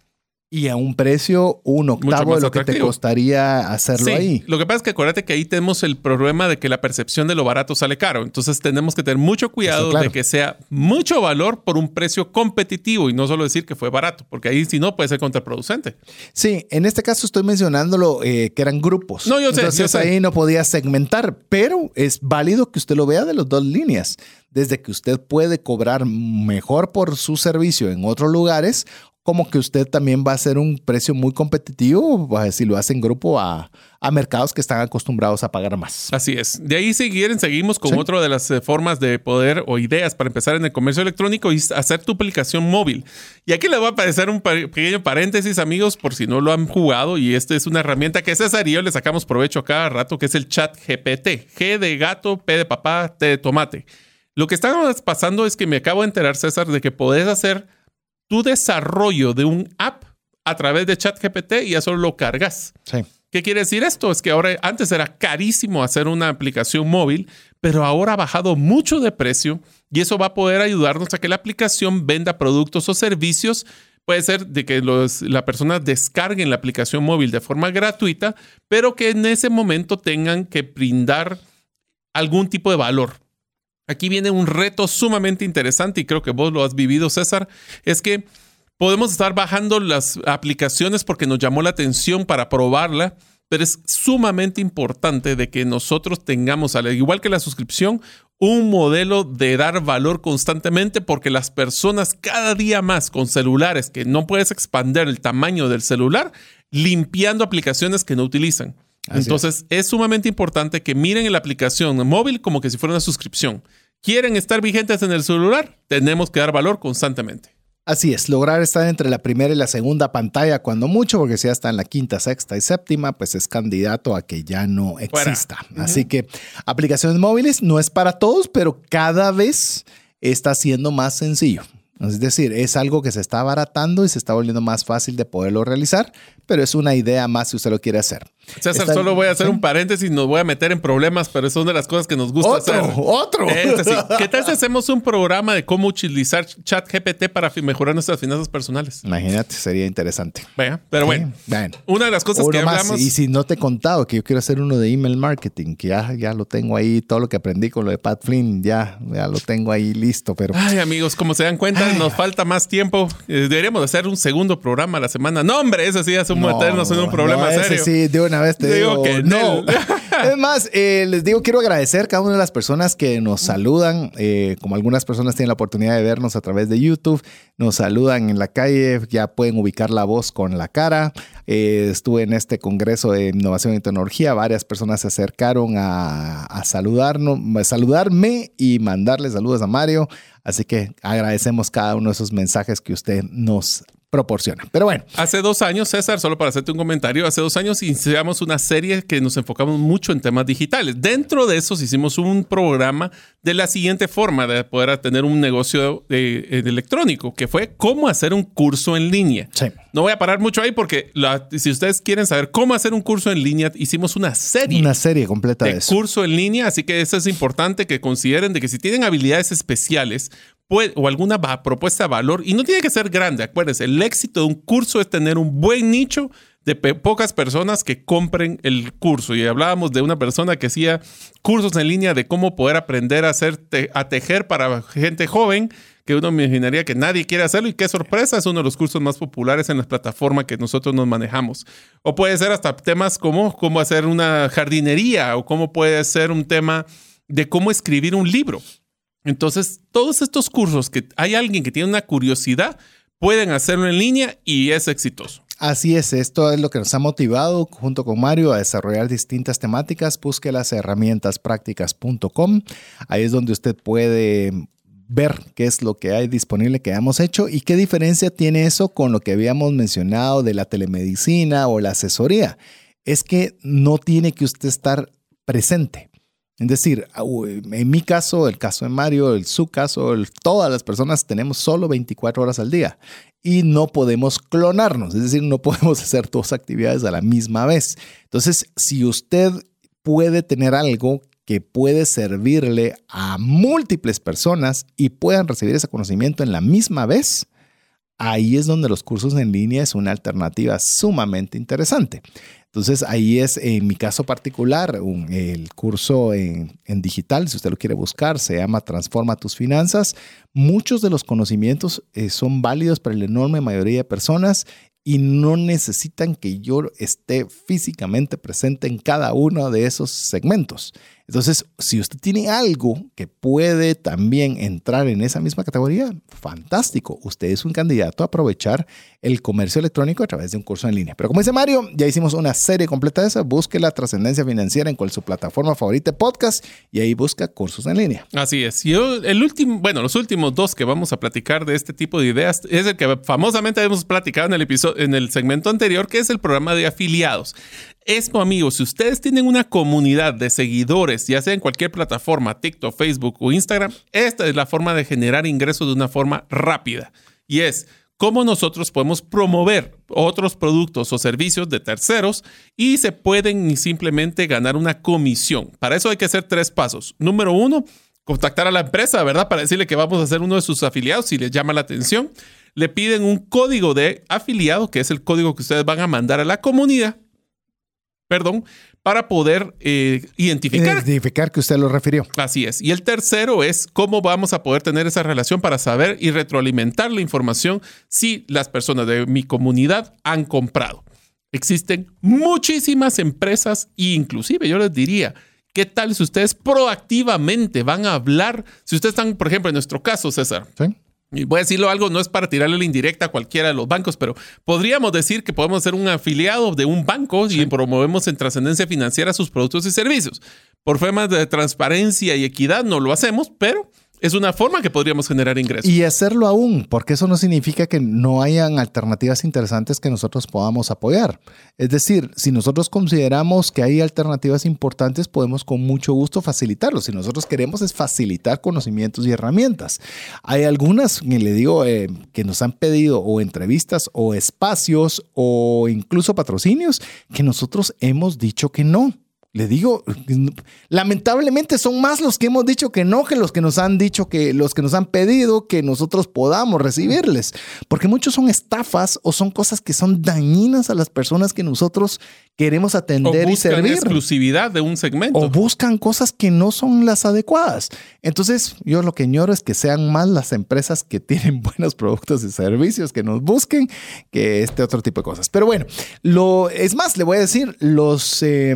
Y a un precio un octavo de lo que te costaría hacerlo Sí, ahí. lo que pasa es que acuérdate que ahí tenemos el problema de que la percepción de lo barato sale caro. Entonces tenemos que tener mucho cuidado Eso, claro. de que sea mucho valor por un precio competitivo y no solo decir que fue barato, porque ahí si no puede ser contraproducente. Sí, en este caso estoy mencionándolo eh, que eran grupos. No, yo sé, Entonces yo sé. ahí no podía segmentar, pero es válido que usted lo vea de las dos líneas. Desde que usted puede cobrar mejor por su servicio en otros lugares, como que usted también va a hacer un precio muy competitivo, si lo hace en grupo a, a mercados que están acostumbrados a pagar más. Así es. De ahí si quieren seguimos con Sí. otra de las eh, formas de poder o ideas para empezar en el comercio electrónico y hacer tu aplicación móvil. Y aquí les voy a aparecer un pequeño paréntesis, amigos, por si no lo han jugado. Y esta es una herramienta que César y yo le sacamos provecho a cada rato, que es el chat GPT. G de gato, P de papá, T de tomate. Lo que está pasando es que me acabo de enterar, César, de que podés hacer tu desarrollo de un app a través de ChatGPT y ya solo lo cargas. Sí. ¿Qué quiere decir esto? Es que ahora antes era carísimo hacer una aplicación móvil, pero ahora ha bajado mucho de precio y eso va a poder ayudarnos a que la aplicación venda productos o servicios. Puede ser de que los, la persona descarguen la aplicación móvil de forma gratuita, pero que en ese momento tengan que brindar algún tipo de valor. Aquí viene un reto sumamente interesante y creo que vos lo has vivido, César, es que podemos estar bajando las aplicaciones porque nos llamó la atención para probarla, pero es sumamente importante de que nosotros tengamos, al igual que la suscripción, un modelo de dar valor constantemente porque las personas cada día más con celulares que no puedes expandir el tamaño del celular, limpiando aplicaciones que no utilizan. Así Entonces es. sumamente importante que miren en la aplicación móvil como que si fuera una suscripción. ¿Quieren estar vigentes en el celular? Tenemos que dar valor constantemente. Así es, lograr estar entre la primera y la segunda pantalla cuando mucho, porque si ya está en la quinta, sexta y séptima, pues es candidato a que ya no Fuera. exista. Así que aplicaciones móviles no es para todos, pero cada vez está siendo más sencillo. Es decir, es algo que se está abaratando y se está volviendo más fácil de poderlo realizar, pero es una idea más si usted lo quiere hacer. César, Está- solo voy a hacer un paréntesis, nos voy a meter en problemas, pero es una de las cosas que nos gusta Otro, hacer. otro. Este sí. ¿Qué tal si hacemos un programa de cómo utilizar ChatGPT para mejorar nuestras finanzas personales? Imagínate, sería interesante. Vea, pero bueno, Sí, bueno. una de las cosas Uno que más. hablamos. Y si no te he contado que yo quiero hacer uno de email marketing, que ya, ya lo tengo ahí, todo lo que aprendí con lo de Pat Flynn, ya, ya lo tengo ahí listo, pero Ay, amigos, como se dan cuenta, nos falta más tiempo. Eh, deberíamos hacer un segundo programa a la semana. No, hombre, eso sí es un meternos en un problema no, ese serio. Sí, de una vez te Digo digo, que no. Es más, eh, les digo, quiero agradecer a cada una de las personas que nos saludan, eh, como algunas personas tienen la oportunidad de vernos a través de YouTube, nos saludan en la calle, ya pueden ubicar la voz con la cara. Eh, estuve en este Congreso de Innovación y Tecnología, varias personas se acercaron a, a saludarnos, a saludarme y mandarle saludos a Mario. Así que agradecemos cada uno de esos mensajes que usted nos proporciona. Pero bueno, Hace dos años, César, solo para hacerte un comentario, hace dos años iniciamos una serie que nos enfocamos mucho en temas digitales. Dentro de esos hicimos un programa de la siguiente forma de poder tener un negocio electrónico, que fue cómo hacer un curso en línea. Sí. No voy a parar mucho ahí porque la- si ustedes quieren saber cómo hacer un curso en línea, hicimos una serie una serie completa de de eso. curso en línea, así que eso es importante que consideren de que si tienen habilidades especiales o alguna propuesta de valor, y no tiene que ser grande, acuérdense, el éxito de un curso es tener un buen nicho de pocas personas que compren el curso. Y hablábamos de una persona que hacía cursos en línea de cómo poder aprender a, hacer a tejer para gente joven, que uno imaginaría que nadie quiere hacerlo y qué sorpresa, es uno de los cursos más populares en las plataformas que nosotros nos manejamos. O puede ser hasta temas como cómo hacer una jardinería o cómo puede ser un tema de cómo escribir un libro. Entonces, todos estos cursos que hay alguien que tiene una curiosidad, pueden hacerlo en línea y es exitoso. Así es, esto es lo que nos ha motivado junto con Mario a desarrollar distintas temáticas. Busque las herramientasprácticas.com. Ahí es donde usted puede ver qué es lo que hay disponible que hemos hecho y qué diferencia tiene eso con lo que habíamos mencionado de la telemedicina o la asesoría. Es que no tiene que usted estar presente. Es decir, en mi caso, el caso de Mario, el su caso, todas las personas tenemos solo 24 horas al día y no podemos clonarnos, es decir, no podemos hacer dos actividades a la misma vez. Entonces, si usted puede tener algo que puede servirle a múltiples personas y puedan recibir ese conocimiento en la misma vez, ahí es donde los cursos en línea es una alternativa sumamente interesante. Entonces ahí es, en mi caso particular, un- el curso en, digital, si usted lo quiere buscar, se llama Transforma tus finanzas. Muchos de los conocimientos eh, son válidos para la enorme mayoría de personas y no necesitan que yo esté físicamente presente en cada uno de esos segmentos. Entonces, si usted tiene algo que puede también entrar en esa misma categoría, fantástico. Usted es un candidato a aprovechar el comercio electrónico a través de un curso en línea. Pero como dice Mario, ya hicimos una serie completa de esa. Busque la trascendencia financiera en cual su plataforma favorita podcast y ahí busca cursos en línea. Así es. Y el último, bueno, los últimos dos que vamos a platicar de este tipo de ideas es el que famosamente hemos platicado en el episodio, en el segmento anterior, que es el programa de afiliados. Esto, amigos, si ustedes tienen una comunidad de seguidores, ya sea en cualquier plataforma, TikTok, Facebook o Instagram, esta es la forma de generar ingresos de una forma rápida. Y es cómo nosotros podemos promover otros productos o servicios de terceros y se pueden simplemente ganar una comisión. Para eso hay que hacer tres pasos. Número uno, contactar a la empresa, ¿verdad? Para decirle que vamos a ser uno de sus afiliados si les llama la atención. Le piden un código de afiliado, que es el código que ustedes van a mandar a la comunidad, perdón, para poder eh, identificar Identificar que usted lo refirió. Así es. Y el tercero es cómo vamos a poder tener esa relación para saber y retroalimentar la información si las personas de mi comunidad han comprado. Existen muchísimas empresas e inclusive yo les diría, ¿qué tal si ustedes proactivamente van a hablar? Si ustedes están, por ejemplo, en nuestro caso, César, ¿Sí? Y voy a decirlo algo, no es para tirarle la indirecta a cualquiera de los bancos, pero podríamos decir que podemos ser un afiliado de un banco y promovemos en trascendencia financiera sus productos y servicios. Por temas de transparencia y equidad no lo hacemos, pero es una forma que podríamos generar ingresos. Y hacerlo aún, porque eso no significa que no hayan alternativas interesantes que nosotros podamos apoyar. Es decir, si nosotros consideramos que hay alternativas importantes, podemos con mucho gusto facilitarlo. Si nosotros queremos es facilitar conocimientos y herramientas. Hay algunas, le digo, eh, que nos han pedido o entrevistas o espacios o incluso patrocinios que nosotros hemos dicho que no. Le digo, lamentablemente son más los que hemos dicho que no que los que nos han dicho que los que nos han pedido que nosotros podamos recibirles, porque muchos son estafas o son cosas que son dañinas a las personas que nosotros queremos atender o y servir. exclusividad de un segmento. O buscan cosas que no son las adecuadas. Entonces, yo lo que añoro es que sean más las empresas que tienen buenos productos y servicios que nos busquen que este otro tipo de cosas. Pero bueno, lo es más, le voy a decir los eh,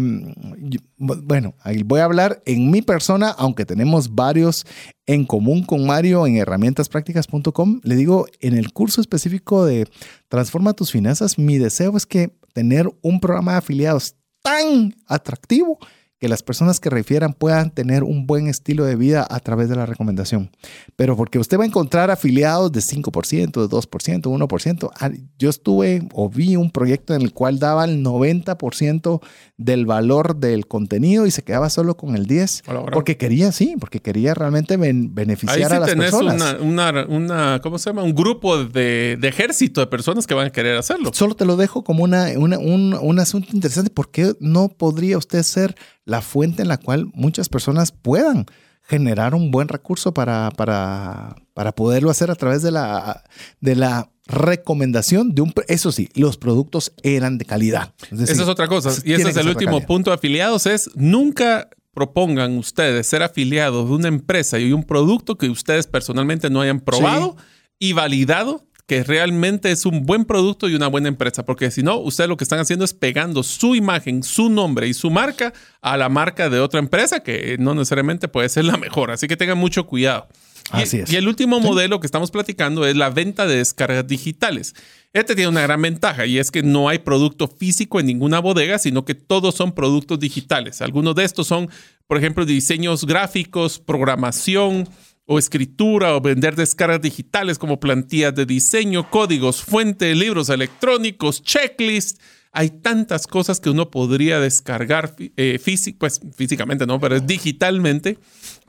bueno, voy a hablar en mi persona, aunque tenemos varios en común con Mario en herramientasprácticas.com. Le digo, en el curso específico de Transforma tus finanzas, mi deseo es que tener un programa de afiliados tan atractivo que las personas que refieran puedan tener un buen estilo de vida a través de la recomendación. Pero porque usted va a encontrar afiliados de 5%, de 2%, 1%. Yo estuve o vi un proyecto en el cual daba el 90% del valor del contenido y se quedaba solo con el 10%. Porque quería, sí, porque quería realmente beneficiar a las tenés personas. Una, una, ¿cómo se llama? Un grupo de, de, ejército de personas que van a querer hacerlo. Solo te lo dejo como una, una un, un asunto interesante. ¿Por qué no podría usted ser la fuente en la cual muchas personas puedan generar un buen recurso para, para, para poderlo hacer a través de la, de la recomendación de un... Eso sí, los productos eran de calidad. Esa es otra cosa. Y ese es el último punto de afiliados, es nunca propongan ustedes ser afiliados de una empresa y un producto que ustedes personalmente no hayan probado y validado que realmente es un buen producto y una buena empresa, porque si no, ustedes lo que están haciendo es pegando su imagen, su nombre y su marca a la marca de otra empresa que no necesariamente puede ser la mejor. Así que tengan mucho cuidado. Así es. Y el último modelo que estamos platicando es la venta de descargas digitales. Este tiene una gran ventaja y es que no hay producto físico en ninguna bodega, sino que todos son productos digitales. Algunos de estos son, por ejemplo, diseños gráficos, programación, o escritura o vender descargas digitales como plantillas de diseño, códigos, fuente, libros electrónicos, checklist. Hay tantas cosas que uno podría descargar eh, pues, físicamente, no, pero digitalmente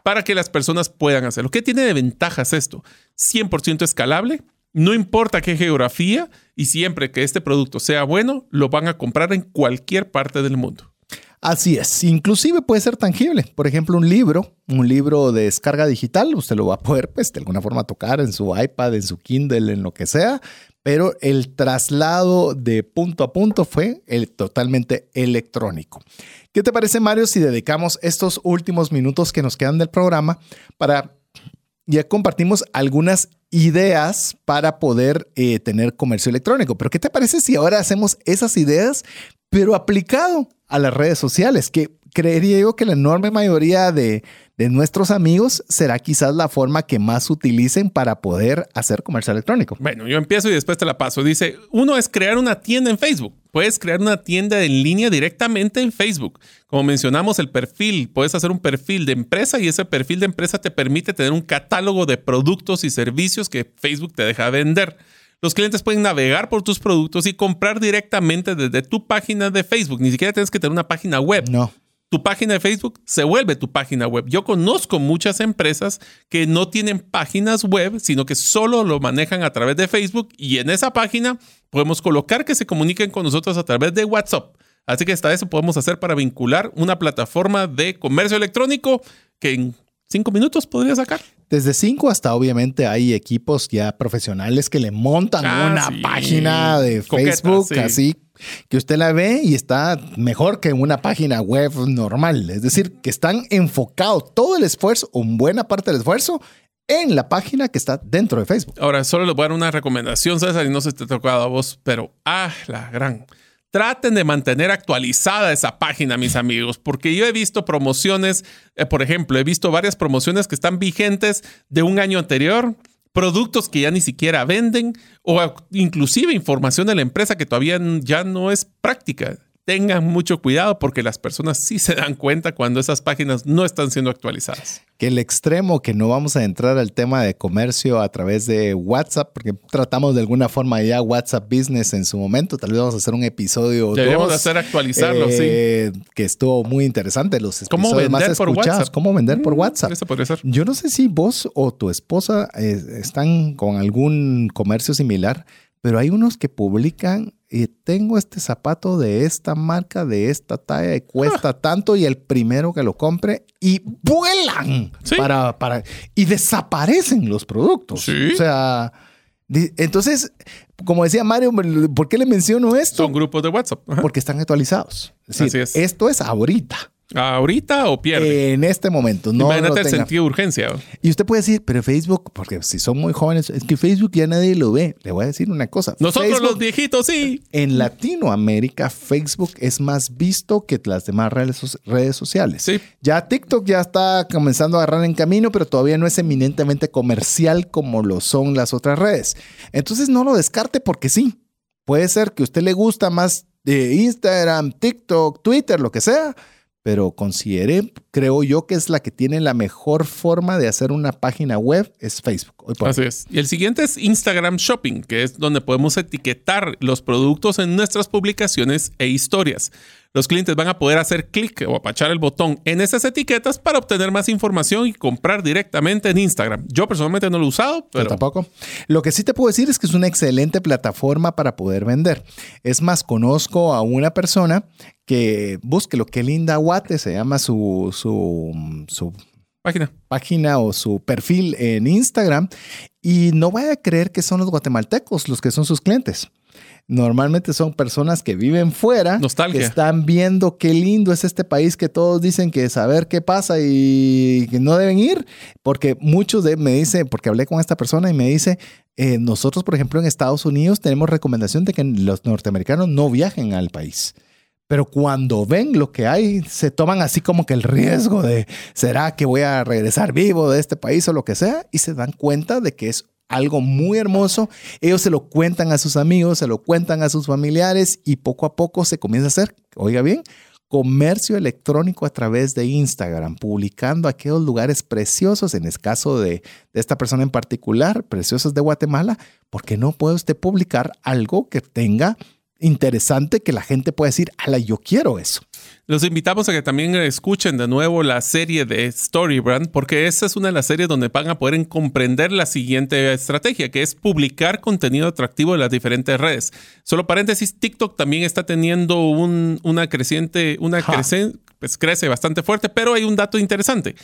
para que las personas puedan hacerlo. ¿Qué tiene de ventajas esto? 100% escalable, no importa qué geografía y siempre que este producto sea bueno, lo van a comprar en cualquier parte del mundo. Así es, inclusive puede ser tangible. Por ejemplo, un libro, un libro de descarga digital, usted lo va a poder, pues, de alguna forma tocar en su iPad, en su Kindle, en lo que sea, pero el traslado de punto a punto fue totalmente electrónico. ¿Qué te parece, Mario, si dedicamos estos últimos minutos que nos quedan del programa para ya compartimos algunas ideas para poder eh, tener comercio electrónico. Pero ¿qué te parece si ahora hacemos esas ideas, pero aplicado a las redes sociales? Que creería yo que la enorme mayoría de, de nuestros amigos será quizás la forma que más utilicen para poder hacer comercio electrónico. Bueno, yo empiezo y después te la paso. Dice, uno es crear una tienda en Facebook. Puedes crear una tienda en línea directamente en Facebook. Como mencionamos, el perfil, puedes hacer un perfil de empresa y ese perfil de empresa te permite tener un catálogo de productos y servicios que Facebook te deja vender. Los clientes pueden navegar por tus productos y comprar directamente desde tu página de Facebook. Ni siquiera tienes que tener una página web. No tu página de Facebook se vuelve tu página web. Yo conozco muchas empresas que no tienen páginas web, sino que solo lo manejan a través de Facebook y en esa página podemos colocar que se comuniquen con nosotros a través de WhatsApp. Así que hasta eso podemos hacer para vincular una plataforma de comercio electrónico que en cinco minutos podría sacar. Desde cinco hasta obviamente hay equipos ya profesionales que le montan ah, una página de Facebook así que usted la ve y está mejor que una página web normal. Es decir, que están enfocados todo el esfuerzo, o buena parte del esfuerzo, en la página que está dentro de Facebook. Ahora, solo les voy a dar una recomendación, César, y no se te ha tocado a vos, pero ah, la gran. Traten de mantener actualizada esa página, mis amigos, porque yo he visto promociones, eh, por ejemplo, he visto varias promociones que están vigentes de un año anterior productos que ya ni siquiera venden o inclusive información de la empresa que todavía ya no es práctica. Tengan mucho cuidado porque las personas sí se dan cuenta cuando esas páginas no están siendo actualizadas. Que el extremo, que no vamos a entrar al tema de comercio a través de WhatsApp, porque tratamos de alguna forma ya WhatsApp Business en su momento, tal vez vamos a hacer un episodio. Deberíamos dos, hacer actualizarlo, eh, sí. Que estuvo muy interesante, los ¿Cómo episodios más vender por escuchados. WhatsApp? ¿Cómo vender por Mm, WhatsApp? Eso podría ser. Yo no sé si vos o tu esposa eh, están con algún comercio similar, pero hay unos que publican y tengo este zapato de esta marca, de esta talla y cuesta Ah. tanto y el primero que lo compre y vuelan Sí. para, para y desaparecen los productos. Sí. O sea, entonces, como decía Mario, ¿por qué le menciono esto? Son grupos de WhatsApp. Ajá. Porque están actualizados. Es decir, Así es. Esto es ahorita, ¿Ahorita o pierde? en este momento. No Imagínate el sentido de urgencia. Y usted puede decir, pero Facebook, porque si son muy jóvenes, es que Facebook ya nadie lo ve. Le voy a decir una cosa. Nosotros Facebook, los viejitos, sí. En Latinoamérica, Facebook es más visto que las demás redes, so- redes sociales. Sí. Ya TikTok ya está comenzando a agarrar en camino, pero todavía no es eminentemente comercial como lo son las otras redes. Entonces no lo descarte porque sí. Puede ser que a usted le gusta más de Instagram, TikTok, Twitter, lo que sea, pero considere, creo yo, que es la que tiene la mejor forma de hacer una página web, es Facebook. Hoy Así es. Y el siguiente es Instagram Shopping, que es donde podemos etiquetar los productos en nuestras publicaciones e historias. Los clientes van a poder hacer clic o apachar el botón en esas etiquetas para obtener más información y comprar directamente en Instagram. Yo personalmente no lo he usado, Yo pero tampoco. Lo que sí te puedo decir es que es una excelente plataforma para poder vender. Es más, conozco a una persona que busque lo que Linda Guate se llama su, su, su página. página o su perfil en Instagram y no vaya a creer que son los guatemaltecos los que son sus clientes. Normalmente son personas que viven fuera, Nostalgia. que están viendo qué lindo es este país que todos dicen que saber qué pasa y que no deben ir, porque muchos de me dicen, porque hablé con esta persona y me dice, eh, nosotros por ejemplo en Estados Unidos tenemos recomendación de que los norteamericanos no viajen al país. Pero cuando ven lo que hay, se toman así como que el riesgo de, ¿será que voy a regresar vivo de este país o lo que sea? Y se dan cuenta de que es algo muy hermoso. Ellos se lo cuentan a sus amigos, se lo cuentan a sus familiares y poco a poco se comienza a hacer, oiga bien, comercio electrónico a través de Instagram, publicando aquellos lugares preciosos, en el caso de, de esta persona en particular, preciosos de Guatemala, porque no puede usted publicar algo que tenga interesante que la gente pueda decir, ala, yo quiero eso. Los invitamos a que también escuchen de nuevo la serie de Storybrand, porque esta es una de las series donde van a poder comprender la siguiente estrategia, que es publicar contenido atractivo de las diferentes redes. Solo paréntesis, TikTok también está teniendo un- una creciente, una crece, pues crece bastante fuerte, pero hay un dato interesante.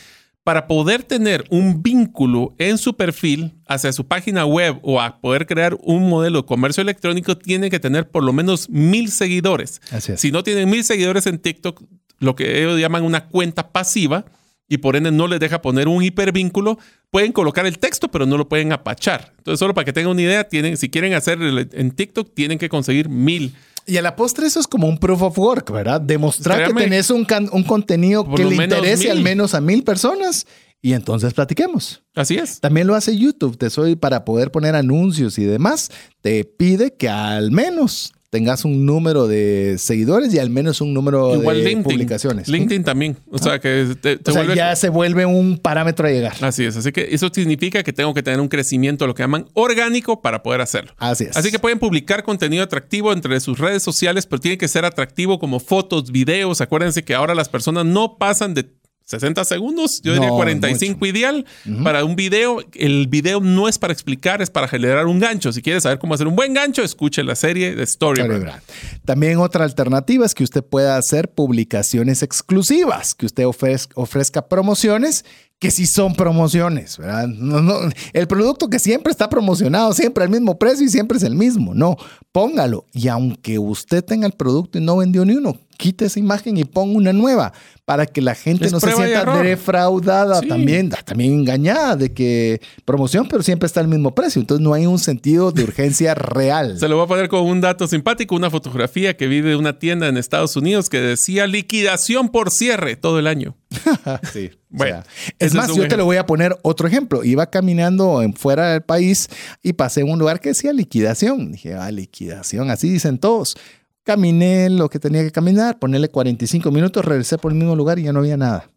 Para poder tener un vínculo en su perfil hacia su página web o a poder crear un modelo de comercio electrónico, tiene que tener por lo menos mil seguidores. Así es. Si no tienen mil seguidores en TikTok, lo que ellos llaman una cuenta pasiva y por ende no les deja poner un hipervínculo, pueden colocar el texto, pero no lo pueden apachar. Entonces, solo para que tengan una idea, tienen, si quieren hacer en TikTok, tienen que conseguir mil. Y a la postre eso es como un proof of work, ¿verdad? Demostrar Créame. que tenés un, can- un contenido que le interese mil. al menos a mil personas y entonces platiquemos. Así es. También lo hace YouTube, te soy para poder poner anuncios y demás, te pide que al menos tengas un número de seguidores y al menos un número Igual de LinkedIn. publicaciones. LinkedIn también. O sea, que te, te o sea, vuelve- ya se vuelve un parámetro a llegar. Así es. Así que eso significa que tengo que tener un crecimiento, lo que llaman orgánico, para poder hacerlo. Así es. Así que pueden publicar contenido atractivo entre sus redes sociales, pero tiene que ser atractivo como fotos, videos. Acuérdense que ahora las personas no pasan de 60 segundos, yo diría No, 45 ideal para un video. El video no es para explicar, es para generar un gancho. Si quieres saber cómo hacer un buen gancho, escuche la serie de Storybrand. También otra alternativa es que usted pueda hacer publicaciones exclusivas, que usted ofrez- ofrezca promociones que sí son promociones, ¿verdad? No, no, el producto que siempre está promocionado, siempre al mismo precio y siempre es el mismo. No, póngalo. Y aunque usted tenga el producto y no vendió ni uno, quite esa imagen y ponga una nueva para que la gente Es no se sienta defraudada, Sí. también, también engañada de que promoción, pero siempre está al mismo precio. Entonces no hay un sentido de urgencia real. Se lo voy a poner con un dato simpático, una fotografía que vi de una tienda en Estados Unidos que decía liquidación por cierre todo el año. Sí. Bueno, o sea, es más, es yo te lo voy a poner otro ejemplo. Iba caminando en fuera del país y pasé en un lugar que decía liquidación. Dije, ah, liquidación, así dicen todos. caminé lo que tenía que caminar, ponerle 45 minutos, regresé por el mismo lugar y ya no había nada.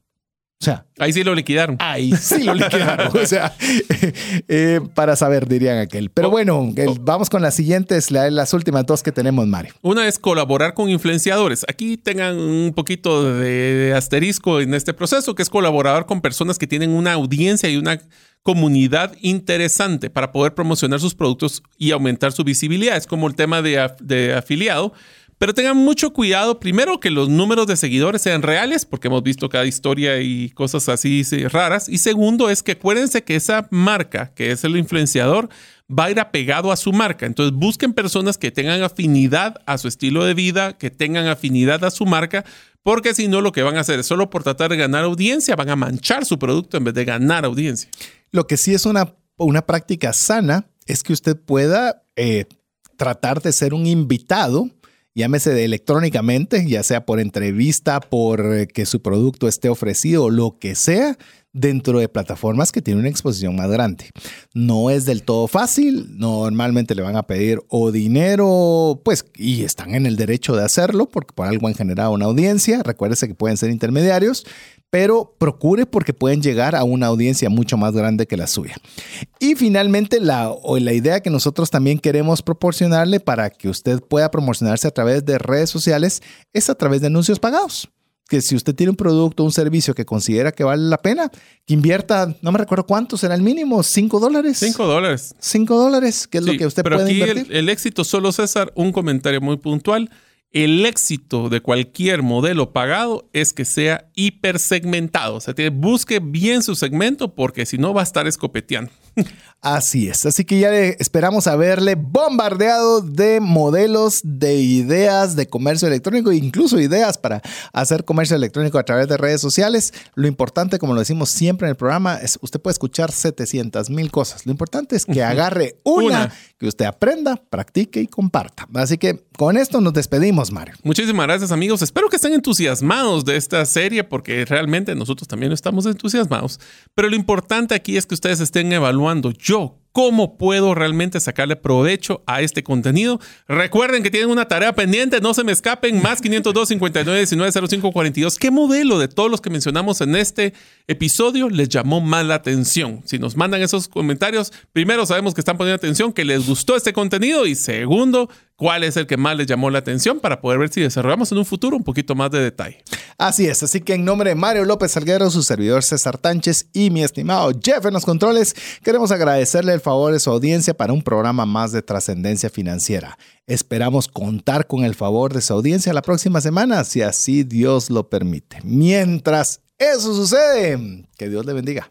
O sea, ahí sí lo liquidaron. Ahí sí lo liquidaron. o sea, eh, para saber, dirían aquel. Pero oh, bueno, oh. vamos con las siguientes, las últimas dos que tenemos, Mario. Una es colaborar con influenciadores. Aquí tengan un poquito de asterisco en este proceso, que es colaborar con personas que tienen una audiencia y una comunidad interesante para poder promocionar sus productos y aumentar su visibilidad. Es como el tema de, de afiliado pero tengan mucho cuidado, primero, que los números de seguidores sean reales, porque hemos visto cada historia y cosas así raras. Y segundo, es que acuérdense que esa marca, que es el influenciador, va a ir apegado a su marca. Entonces busquen personas que tengan afinidad a su estilo de vida, que tengan afinidad a su marca, porque si no lo que van a hacer es solo por tratar de ganar audiencia, van a manchar su producto en vez de ganar audiencia. Lo que sí es una, una práctica sana es que usted pueda eh, tratar de ser un invitado llámese electrónicamente, ya sea por entrevista, por eh, que su producto esté ofrecido, lo que sea, dentro de plataformas que tienen una exposición más grande. No es del todo fácil, normalmente le van a pedir o dinero, pues, y están en el derecho de hacerlo, porque por algo han generado una audiencia, recuérdese que pueden ser intermediarios, pero procure porque pueden llegar a una audiencia mucho más grande que la suya. Y finalmente, la, la idea que nosotros también queremos proporcionarle para que usted pueda promocionarse a través de redes sociales es a través de anuncios pagados que si usted tiene un producto o un servicio que considera que vale la pena, que invierta, no me recuerdo cuánto será el mínimo, 5 dólares. 5 dólares. 5 dólares, que es lo que usted pero puede aquí invertir. El, el, éxito, solo César, un comentario muy puntual el éxito de cualquier modelo pagado es que sea hipersegmentado. O sea, busque bien su segmento porque si no va a estar escopeteando. Así es, así que ya esperamos haberle bombardeado de modelos, de ideas de comercio electrónico, incluso ideas para hacer comercio electrónico a través de redes sociales. Lo importante, como lo decimos siempre en el programa, es usted puede escuchar 700 mil cosas. Lo importante es que agarre una, que usted aprenda, practique y comparta. Así que con esto nos despedimos, Mario. Muchísimas gracias, amigos. Espero que estén entusiasmados de esta serie porque realmente nosotros también estamos entusiasmados. Pero lo importante aquí es que ustedes estén yo cómo puedo realmente sacarle provecho a este contenido. Recuerden que tienen una tarea pendiente, no se me escapen, más 502 59 19 05 42. ¿Qué modelo de todos los que mencionamos en este episodio les llamó más la atención? Si nos mandan esos comentarios, primero sabemos que están poniendo atención, que les gustó este contenido y segundo, cuál es el que más les llamó la atención para poder ver si desarrollamos en un futuro un poquito más de detalle. Así es, así que en nombre de Mario López Salguero, su servidor César Tánchez y mi estimado Jeff en los controles, queremos agradecerle el favor de su audiencia para un programa más de trascendencia financiera. Esperamos contar con el favor de su audiencia la próxima semana, si así Dios lo permite. Mientras eso sucede, que Dios le bendiga.